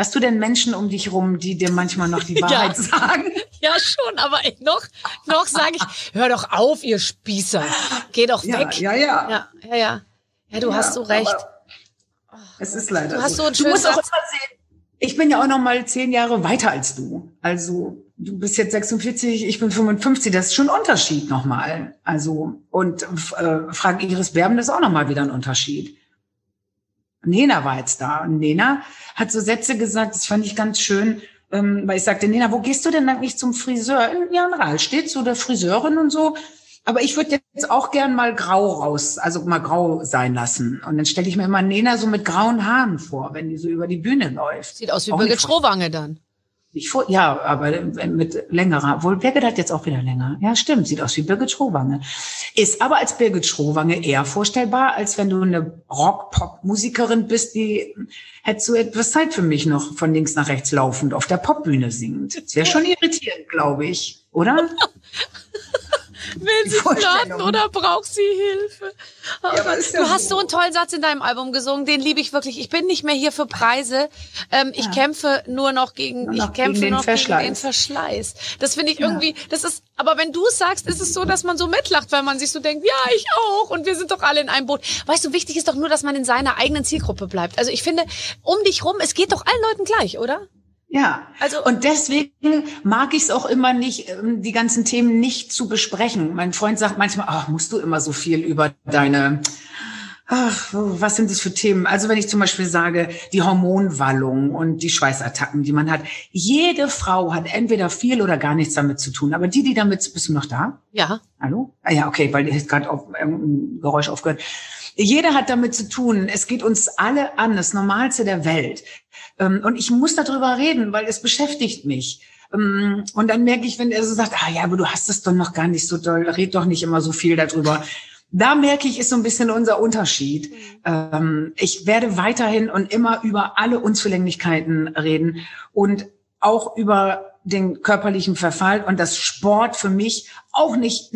Hast du denn Menschen um dich rum, die dir manchmal noch die Wahrheit ja. sagen? Ja, schon, aber noch, noch sage ich, hör doch auf, ihr Spießer. Geh doch ja, weg. Ja, ja. Ja, ja, ja. Ja, du hast so recht. Es ist leider du hast so. so ein du musst auch immer sehen, ich bin ja auch noch mal zehn Jahre weiter als du. Also du bist jetzt 46, ich bin 55. Das ist schon ein Unterschied nochmal. Also und äh, Frank Iris Berben, das ist auch nochmal wieder ein Unterschied. Nena war jetzt da. Und Nena hat so Sätze gesagt, das fand ich ganz schön, ähm, weil ich sagte, Nena, wo gehst du denn eigentlich zum Friseur? In Jan Rahl steht so der Friseurin und so. Aber ich würde jetzt auch gern mal grau raus, also mal grau sein lassen. Und dann stelle ich mir immer Nena so mit grauen Haaren vor, wenn die so über die Bühne läuft. Sieht aus wie Birgit Schrowange dann. Nicht vor, ja, aber mit längerer. Wohl Birgit hat jetzt auch wieder länger. Ja, stimmt. Sieht aus wie Birgit Schrowange. Ist aber als Birgit Schrowange eher vorstellbar, als wenn du eine Rock-Pop-Musikerin bist, die hättest du etwas Zeit für mich noch von links nach rechts laufend auf der Popbühne singt. Das wäre schon irritierend, glaube ich, oder? Will sie flirten oder braucht sie Hilfe? Oh ja, du ja hast so. einen tollen Satz in deinem Album gesungen, den liebe ich wirklich. Ich bin nicht mehr hier für Preise. Ähm, ich ja. kämpfe nur noch gegen, nur noch ich kämpfe gegen nur noch gegen den Verschleiß. Das finde ich irgendwie, das ist, aber wenn du sagst, ist es so, dass man so mitlacht, weil man sich so denkt, ja, ich auch und wir sind doch alle in einem Boot. Weißt du, wichtig ist doch nur, dass man in seiner eigenen Zielgruppe bleibt. Also ich finde, um dich rum, es geht doch allen Leuten gleich, oder? Ja, also und deswegen mag ich es auch immer nicht, ähm, die ganzen Themen nicht zu besprechen. Mein Freund sagt manchmal, ach, musst du immer so viel über deine, ach, was sind das für Themen? Also wenn ich zum Beispiel sage, die Hormonwallung und die Schweißattacken, die man hat. Jede Frau hat entweder viel oder gar nichts damit zu tun. Aber die, die damit, bist du noch da? Ja. Hallo? Ah, ja, okay, weil ich gerade auf ähm, Geräusch aufgehört. Jeder hat damit zu tun. Es geht uns alle an, das Normalste der Welt. Ähm, und ich muss darüber reden, weil es beschäftigt mich. Ähm, und dann merke ich, wenn er so sagt, ah ja, aber du hast es doch noch gar nicht so doll, red doch nicht immer so viel darüber. Da merke ich, ist so ein bisschen unser Unterschied. Mhm. Ich werde weiterhin und immer über alle Unzulänglichkeiten reden und auch über den körperlichen Verfall und das Sport für mich auch nicht.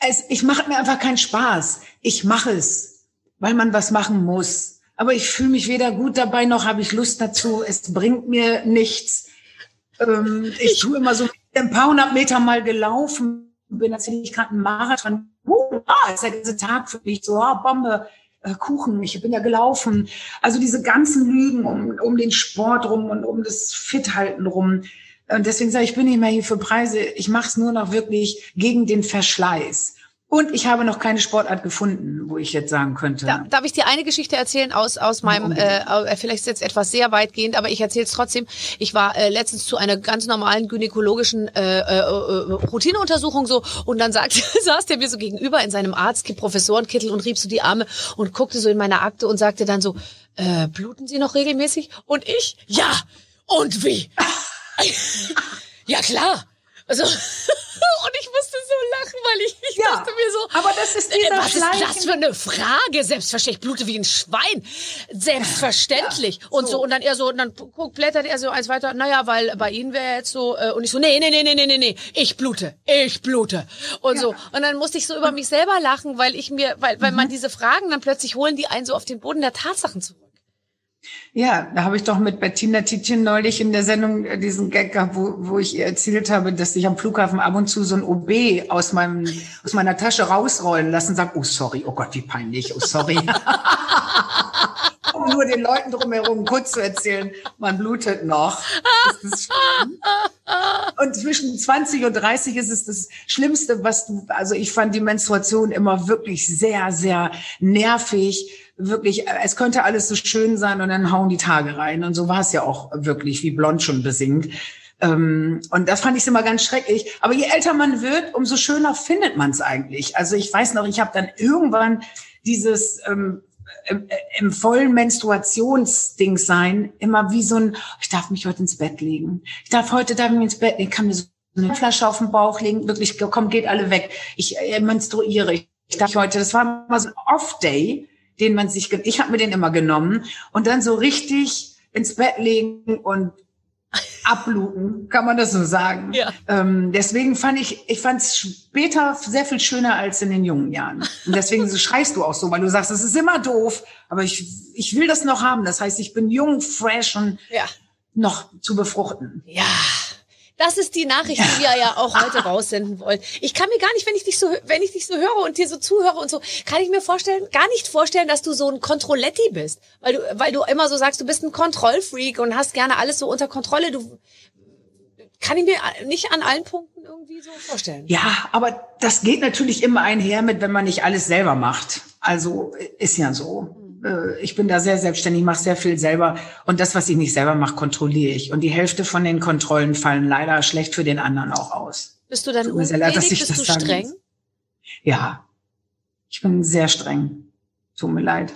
Es, ich mache mir einfach keinen Spaß. Ich mache es, weil man was machen muss aber ich fühle mich weder gut dabei noch habe ich Lust dazu. Es bringt mir nichts. Ähm, ich tue immer so ein paar hundert Meter mal gelaufen, bin tatsächlich gerade ein Marathon. Uh, ah, ist der ganze Tag für mich so, ah, Bombe, äh, Kuchen, ich bin ja gelaufen. Also diese ganzen Lügen um, um den Sport rum und um das Fithalten rum. Und deswegen sage ich, ich bin nicht mehr hier für Preise. Ich mache es nur noch wirklich gegen den Verschleiß. Und ich habe noch keine Sportart gefunden, wo ich jetzt sagen könnte. Da, darf ich dir eine Geschichte erzählen aus aus meinem äh, äh, vielleicht ist jetzt etwas sehr weitgehend, aber ich erzähle es trotzdem. Ich war äh, letztens zu einer ganz normalen gynäkologischen äh, äh, äh, Routineuntersuchung so und dann sagte saß der mir so gegenüber in seinem Arzt Professorenkittel und rieb so die Arme und guckte so in meine Akte und sagte dann so äh, bluten Sie noch regelmäßig? Und ich ja und wie? ja klar. Also und ich musste so lachen, weil ich, ich ja, dachte mir so, aber das ist dieser was ist das für eine Frage? Selbstverständlich, ich blute wie ein Schwein. Selbstverständlich. Ja, so. Und so, und dann er so, und dann guckt, blättert er so eins weiter, naja, weil bei Ihnen wäre jetzt so, äh, und ich so, nee, nee, nee, nee, nee, nee, nee, ich blute, ich blute. Und ja. so. Und dann musste ich so über mich selber lachen, weil ich mir, weil, weil mhm. man diese Fragen dann plötzlich holen, die einen so auf den Boden der Tatsachen zurück. Ja, da habe ich doch mit Bettina Tietjen neulich in der Sendung äh, diesen Gag gehabt, wo, wo ich ihr erzählt habe, dass ich am Flughafen ab und zu so ein OB aus meinem aus meiner Tasche rausrollen lassen, sag, oh sorry, oh Gott, wie peinlich, oh sorry. um nur den Leuten drumherum kurz zu erzählen, man blutet noch. Und zwischen 20 und 30 ist es das Schlimmste, was du, also ich fand die Menstruation immer wirklich sehr, sehr nervig wirklich, es könnte alles so schön sein und dann hauen die Tage rein. Und so war es ja auch wirklich, wie Blond schon besingt. Ähm, und das fand ich immer ganz schrecklich. Aber je älter man wird, umso schöner findet man es eigentlich. Also ich weiß noch, ich habe dann irgendwann dieses ähm, im, im vollen Menstruationsding sein, immer wie so ein, ich darf mich heute ins Bett legen. Ich darf heute darf mich ins Bett legen, kann mir so eine Flasche auf den Bauch legen, wirklich, komm, geht alle weg. Ich äh, menstruiere. Ich darf heute, das war immer so ein Off-Day den man sich, ich habe mir den immer genommen und dann so richtig ins Bett legen und abbluten, kann man das so sagen. Ja. Ähm, deswegen fand ich, ich fand es später sehr viel schöner als in den jungen Jahren. Und deswegen so schreist du auch so, weil du sagst, es ist immer doof, aber ich, ich will das noch haben. Das heißt, ich bin jung, fresh und ja. noch zu befruchten. Ja. Das ist die Nachricht, die wir ja auch heute raussenden wollen. Ich kann mir gar nicht, wenn ich dich so, wenn ich dich so höre und dir so zuhöre und so, kann ich mir vorstellen, gar nicht vorstellen, dass du so ein Kontrolletti bist, weil du, weil du immer so sagst, du bist ein Kontrollfreak und hast gerne alles so unter Kontrolle. Du kann ich mir nicht an allen Punkten irgendwie so vorstellen. Ja, aber das geht natürlich immer einher mit, wenn man nicht alles selber macht. Also ist ja so. Äh, ich bin da sehr selbstständig, mache sehr viel selber und das, was ich nicht selber mache, kontrolliere ich. Und die Hälfte von den Kontrollen fallen leider schlecht für den anderen auch aus. Bist du dann Tut mir sehr leid, dass ich Bist das du streng? muss. Ja, ich bin sehr streng. Tut mir leid.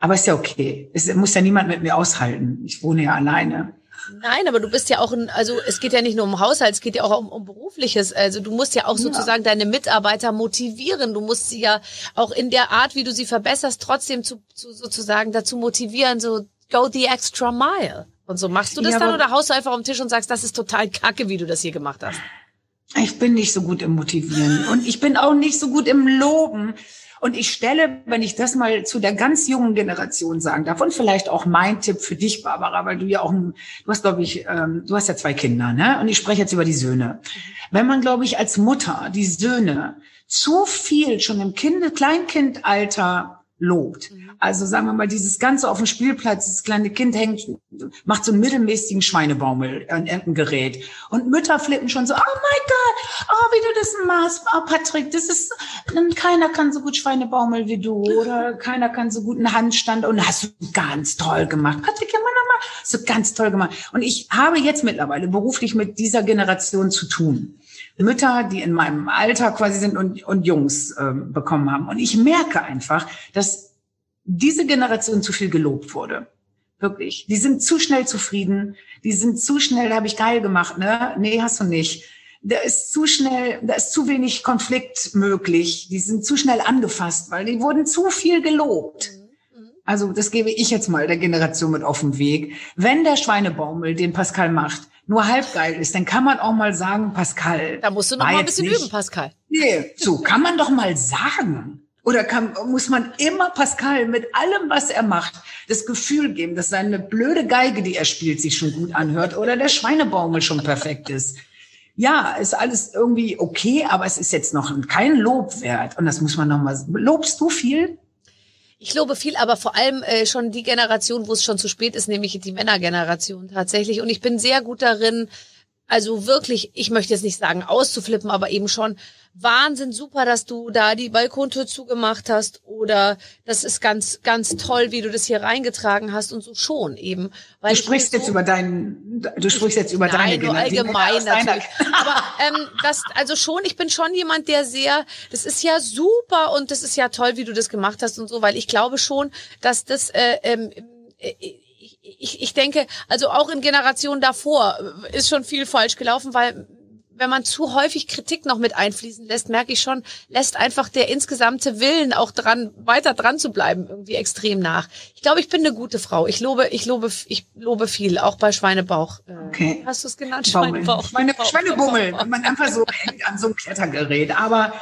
Aber ist ja okay. Es muss ja niemand mit mir aushalten. Ich wohne ja alleine. Nein, aber du bist ja auch ein, also es geht ja nicht nur um Haushalt, es geht ja auch um, um berufliches. Also du musst ja auch sozusagen deine Mitarbeiter motivieren. Du musst sie ja auch in der Art, wie du sie verbesserst, trotzdem zu, zu sozusagen dazu motivieren, so go the extra mile. Und so machst du das Ja, dann oder haust du einfach am Tisch und sagst, das ist total kacke, wie du das hier gemacht hast? Ich bin nicht so gut im Motivieren und ich bin auch nicht so gut im Loben. Und ich stelle, wenn ich das mal zu der ganz jungen Generation sagen darf, und vielleicht auch mein Tipp für dich, Barbara, weil du ja auch, du hast, glaube ich, ähm, du hast ja zwei Kinder, ne? Und ich spreche jetzt über die Söhne. Wenn man, glaube ich, als Mutter die Söhne zu viel schon im Kind, Kleinkindalter lobt, also sagen wir mal, dieses Ganze auf dem Spielplatz, das kleine Kind hängt, macht so einen mittelmäßigen Schweinebaumel an irgendeinem Gerät. Und Mütter flippen schon so, oh my God, oh, wie du das machst, oh, Patrick, das ist, keiner kann so gut Schweinebaumel wie du, oder keiner kann so gut einen Handstand, und hast du ganz toll gemacht. Patrick, ja, Mann, Mann, hast du ganz toll gemacht. Und ich habe jetzt mittlerweile beruflich mit dieser Generation zu tun. Mütter, die in meinem Alter quasi sind und, und Jungs ähm, bekommen haben. Und ich merke einfach, dass diese Generation zu viel gelobt wurde. Wirklich. Die sind zu schnell zufrieden. Die sind zu schnell, da habe ich geil gemacht, ne? Nee, hast du nicht. Da ist zu schnell, da ist zu wenig Konflikt möglich. Die sind zu schnell angefasst, weil die wurden zu viel gelobt. Also das gebe ich jetzt mal der Generation mit auf den Weg. Wenn der Schweinebaumel, den Pascal macht, nur halb geil ist, dann kann man auch mal sagen, Pascal. Da musst du noch mal ein bisschen nicht- üben, Pascal. Nee, so kann man doch mal sagen. Oder kann, muss man immer Pascal mit allem, was er macht, das Gefühl geben, dass seine blöde Geige, die er spielt, sich schon gut anhört oder der Schweinebaumel schon perfekt ist. Ja, ist alles irgendwie okay, aber es ist jetzt noch kein Lob wert. Und das muss man noch mal, lobst du viel? Ich lobe viel, aber vor allem äh, schon die Generation, wo es schon zu spät ist, nämlich die Männergeneration tatsächlich. Und ich bin sehr gut darin, also wirklich, ich möchte jetzt nicht sagen auszuflippen, aber eben schon Wahnsinn, super, dass du da die Balkontür zugemacht hast oder das ist ganz, ganz toll, wie du das hier reingetragen hast und so schon eben. Weil Du ich sprichst jetzt so- über deinen, du sprichst jetzt über deine Nein, nur Generation. allgemein natürlich. Aber ähm, das, also schon, ich bin schon jemand, der sehr, das ist ja super und das ist ja toll, wie du das gemacht hast und so, weil ich glaube schon, dass das, äh, ähm, äh, ich, ich, denke, also auch in Generationen davor ist schon viel falsch gelaufen, weil wenn man zu häufig Kritik noch mit einfließen lässt, merke ich schon, lässt einfach der insgesamte Willen auch dran, weiter dran zu bleiben, irgendwie extrem nach. Ich glaube, ich bin eine gute Frau. Ich lobe, ich lobe, ich lobe viel, auch bei Schweinebauch. Äh, Okay. Hast du es genannt? Baumel. Schweinebauch. Schweine, Bauch. Schweinebummel, wenn man einfach so hängt an so einem Klettergerät. Aber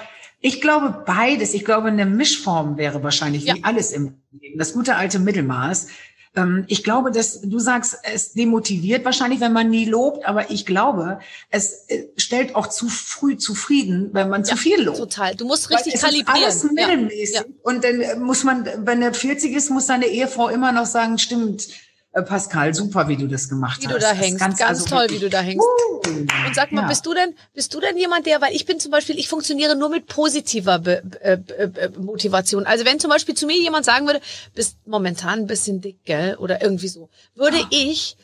ich glaube beides. Ich glaube, eine Mischform wäre wahrscheinlich Ja. wie alles im Leben. Das gute alte Mittelmaß. Ähm, Ich glaube, dass du sagst, es demotiviert wahrscheinlich, wenn man nie lobt, aber ich glaube, es äh, stellt auch zu früh zufrieden, wenn man zu viel lobt. Total. Du musst richtig es kalibrieren. Ist alles mittelmäßig. Ja. Und dann muss man, wenn er 40 ist, muss seine Ehefrau immer noch sagen, stimmt, äh, Pascal, super, wie du das gemacht Wie hast. du da Das ist hängst. Ganz, also toll, wie du da hängst. Uh, Und sag mal, ja. bist du denn, bist du denn jemand, der, weil ich bin zum Beispiel, ich funktioniere nur mit positiver Be äh, äh, Motivation. Also wenn zum Beispiel zu mir jemand sagen würde, bist momentan ein bisschen dick, gell, oder irgendwie so, würde Ah. ich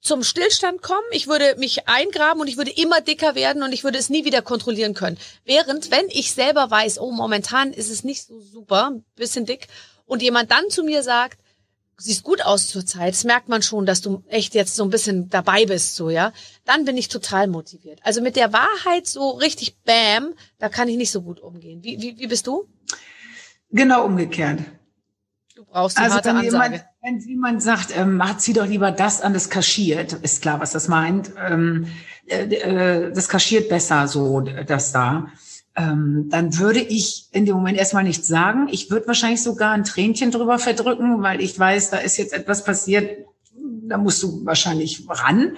zum Stillstand kommen, ich würde mich eingraben und ich würde immer dicker werden und ich würde es nie wieder kontrollieren können. Während, wenn ich selber weiß, oh, momentan ist es nicht so super, ein bisschen dick, und jemand dann zu mir sagt, siehst gut aus zur Zeit, das merkt man schon, dass du echt jetzt so ein bisschen dabei bist, so, ja, dann bin ich total motiviert. Also mit der Wahrheit so richtig bam, da kann ich nicht so gut umgehen. Wie, wie, wie bist du? Genau umgekehrt. Du brauchst die Also harte wenn Ansage. jemand, wenn jemand sagt, ähm, mach, zieh doch lieber das an, das kaschiert, ist klar, was das meint. Ähm, äh, äh, das kaschiert besser so, das da. Ähm, dann würde ich in dem Moment erstmal nichts sagen. Ich würde wahrscheinlich sogar ein Tränchen drüber verdrücken, weil ich weiß, da ist jetzt etwas passiert, da musst du wahrscheinlich ran.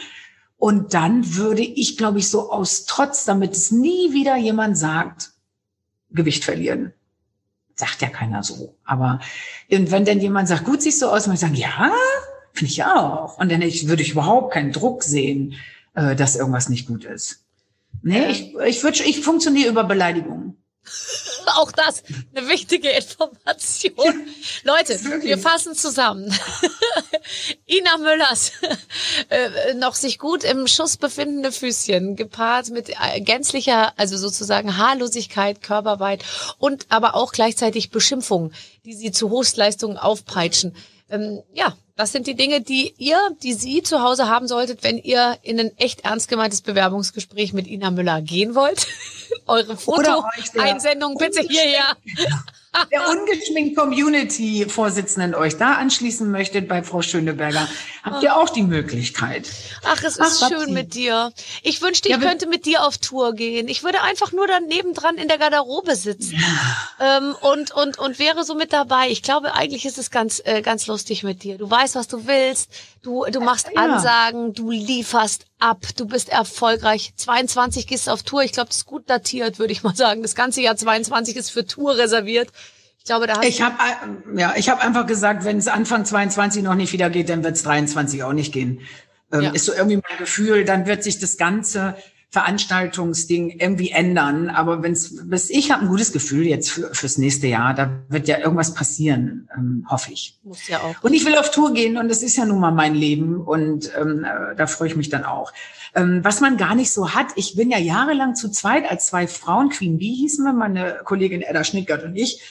Und dann würde ich, glaube ich, so aus Trotz, damit es nie wieder jemand sagt, Gewicht verlieren. Sagt ja keiner so. Aber und wenn dann jemand sagt, gut siehst du aus, und ich sagen, ja, finde ich auch. Und dann würde ich überhaupt keinen Druck sehen, äh, dass irgendwas nicht gut ist. Nee, ich, ich, würd, ich funktioniere über Beleidigungen. Auch das eine wichtige Information. Leute, wir fassen zusammen. Ina Müllers äh, noch sich gut im Schuss befindende Füßchen, gepaart mit äh, gänzlicher, also sozusagen Haarlosigkeit, Körperweit und aber auch gleichzeitig Beschimpfungen, die sie zu Höchstleistungen aufpeitschen. Ähm, ja, das sind die Dinge, die ihr, die Sie zu Hause haben solltet, wenn ihr in ein echt ernst gemeintes Bewerbungsgespräch mit Ina Müller gehen wollt. Eure Foto-Einsendung bitte hierher. Der ungeschminkt Community-Vorsitzenden euch da anschließen möchtet bei Frau Schöneberger, habt ihr auch die Möglichkeit. Ach, es ist Ach, schön mit dir. Ich wünschte, ich ja, könnte mit dir auf Tour gehen. Ich würde einfach nur daneben dran in der Garderobe sitzen ja. ähm, und, und, und wäre so mit dabei. Ich glaube, eigentlich ist es ganz, äh, ganz lustig mit dir. Du weißt, was du willst. Du, du machst ja. Ansagen, du lieferst ab, du bist erfolgreich. 22 gehst auf Tour. Ich glaube, das ist gut datiert, würde ich mal sagen. Das ganze Jahr 22 ist für Tour reserviert. Ich glaube, da hast ich habe äh, ja, ich habe einfach gesagt, wenn es Anfang 22 noch nicht wieder geht, dann wird es 23 auch nicht gehen. Ähm, ja. Ist so irgendwie mein Gefühl. Dann wird sich das ganze Veranstaltungsding irgendwie ändern. Aber wenn's, ich habe ein gutes Gefühl jetzt für, fürs nächste Jahr. Da wird ja irgendwas passieren, ähm, hoffe ich. Muss ja auch. Und ich will auf Tour gehen und das ist ja nun mal mein Leben und ähm, äh, da freue ich mich dann auch. Ähm, was man gar nicht so hat, ich bin ja jahrelang zu zweit als zwei Frauen, Queen Bee hießen wir, meine Kollegin Edda Schnittgart und ich,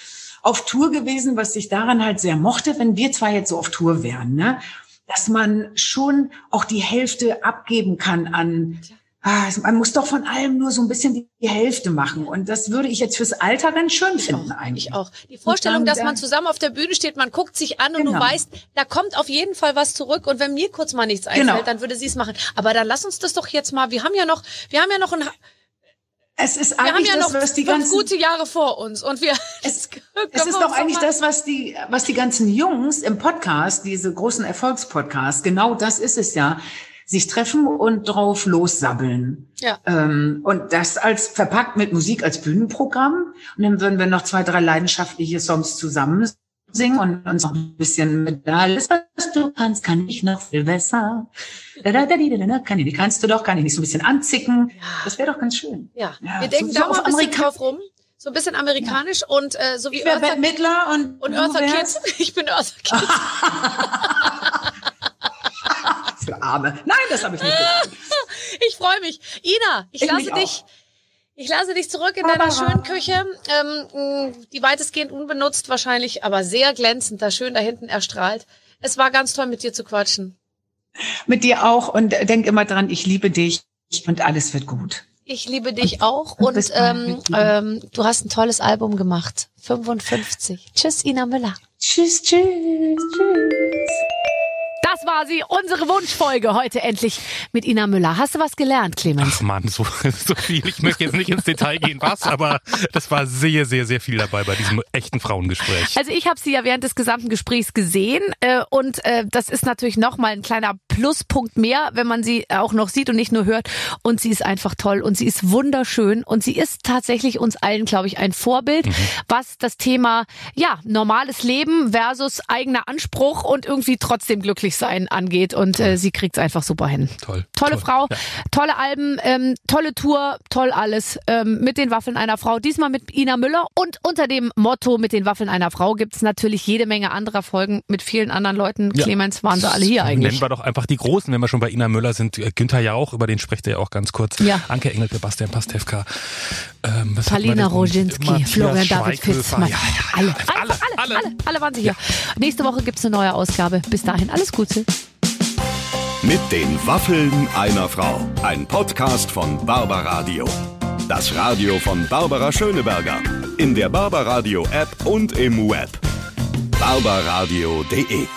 auf Tour gewesen, was ich daran halt sehr mochte, wenn wir zwei jetzt so auf Tour wären, ne? dass man schon auch die Hälfte abgeben kann an ah, man muss doch von allem nur so ein bisschen die, die Hälfte machen. Und das würde ich jetzt fürs Alter ganz schön finden auch, eigentlich. Ich auch. Die Vorstellung, dann, dass man zusammen auf der Bühne steht, man guckt sich an und genau. du weißt, da kommt auf jeden Fall was zurück. Und wenn mir kurz mal nichts einfällt, genau. dann würde sie es machen. Aber dann lass uns das doch jetzt mal. Wir haben ja noch, wir haben ja noch ein es ist wir eigentlich ja das, was die ganzen gute Jahre vor uns und wir es, es ist doch eigentlich das was die was die ganzen Jungs im Podcast diese großen Erfolgspodcasts genau das ist es ja sich treffen und drauf lossabbeln. Ja. Ähm, und das als verpackt mit Musik als Bühnenprogramm. Und dann würden wir noch zwei, drei leidenschaftliche Songs zusammen singen und uns noch ein bisschen mit alles, was du kannst, kann ich noch viel besser. Da, da, da, da, da, kann ich, kannst du doch, kann ich nicht so ein bisschen anzicken. Das wäre doch ganz schön. Ja, ja wir denken so, da mal ein bisschen drauf rum. So ein bisschen amerikanisch ja. und äh, so wie ich Eartha, Mittler und, und Eartha Kids. Ich bin Eartha Kids. Für Arme. Nein, das habe ich nicht gesagt. ich freue mich. Ina, ich, ich lasse dich. Ich lasse dich zurück in deiner schönen Küche, ähm, die weitestgehend unbenutzt wahrscheinlich, aber sehr glänzend, da schön da hinten erstrahlt. Es war ganz toll, mit dir zu quatschen. Mit dir auch und denk immer dran, ich liebe dich und alles wird gut. Ich liebe dich auch und, und ähm, ähm, du hast ein tolles Album gemacht. 55. Tschüss, Ina Müller. Tschüss, tschüss, tschüss. Das war sie, unsere Wunschfolge heute endlich mit Ina Müller. Hast du was gelernt, Clemens? Ach man, so, so viel. Ich möchte jetzt nicht ins Detail gehen, was, aber das war sehr, sehr, sehr viel dabei bei diesem echten Frauengespräch. Also ich habe sie ja während des gesamten Gesprächs gesehen äh, und äh, das ist natürlich nochmal ein kleiner Pluspunkt mehr, wenn man sie auch noch sieht und nicht nur hört. Und sie ist einfach toll und sie ist wunderschön und sie ist tatsächlich uns allen, glaube ich, ein Vorbild, mhm. was das Thema ja normales Leben versus eigener Anspruch und irgendwie trotzdem glücklich sein angeht und äh, sie kriegt es einfach super hin. Toll. Tolle toll. Frau, ja. tolle Alben, ähm, tolle Tour, toll alles ähm, mit den Waffeln einer Frau. Diesmal mit Ina Müller und unter dem Motto mit den Waffeln einer Frau gibt es natürlich jede Menge anderer Folgen mit vielen anderen Leuten. Ja. Clemens waren sie alle hier eigentlich. Nennen wir doch einfach die Großen, wenn wir schon bei Ina Müller sind. Äh, Günther ja auch, über den spricht er ja auch ganz kurz. Ja. Anke Engelke, Bastian Pastewka. Ähm, Palina Roginski, Florian David Fitz. Ja, ja, alle, alle, alle, alle, alle, waren sie hier. Nächste Woche gibt es eine neue Ausgabe. Bis dahin alles Gute. Mit den Waffeln einer Frau. Ein Podcast von Barbaradio. Das Radio von Barbara Schöneberger. In der Barbaradio App und im Web. barbaradio.de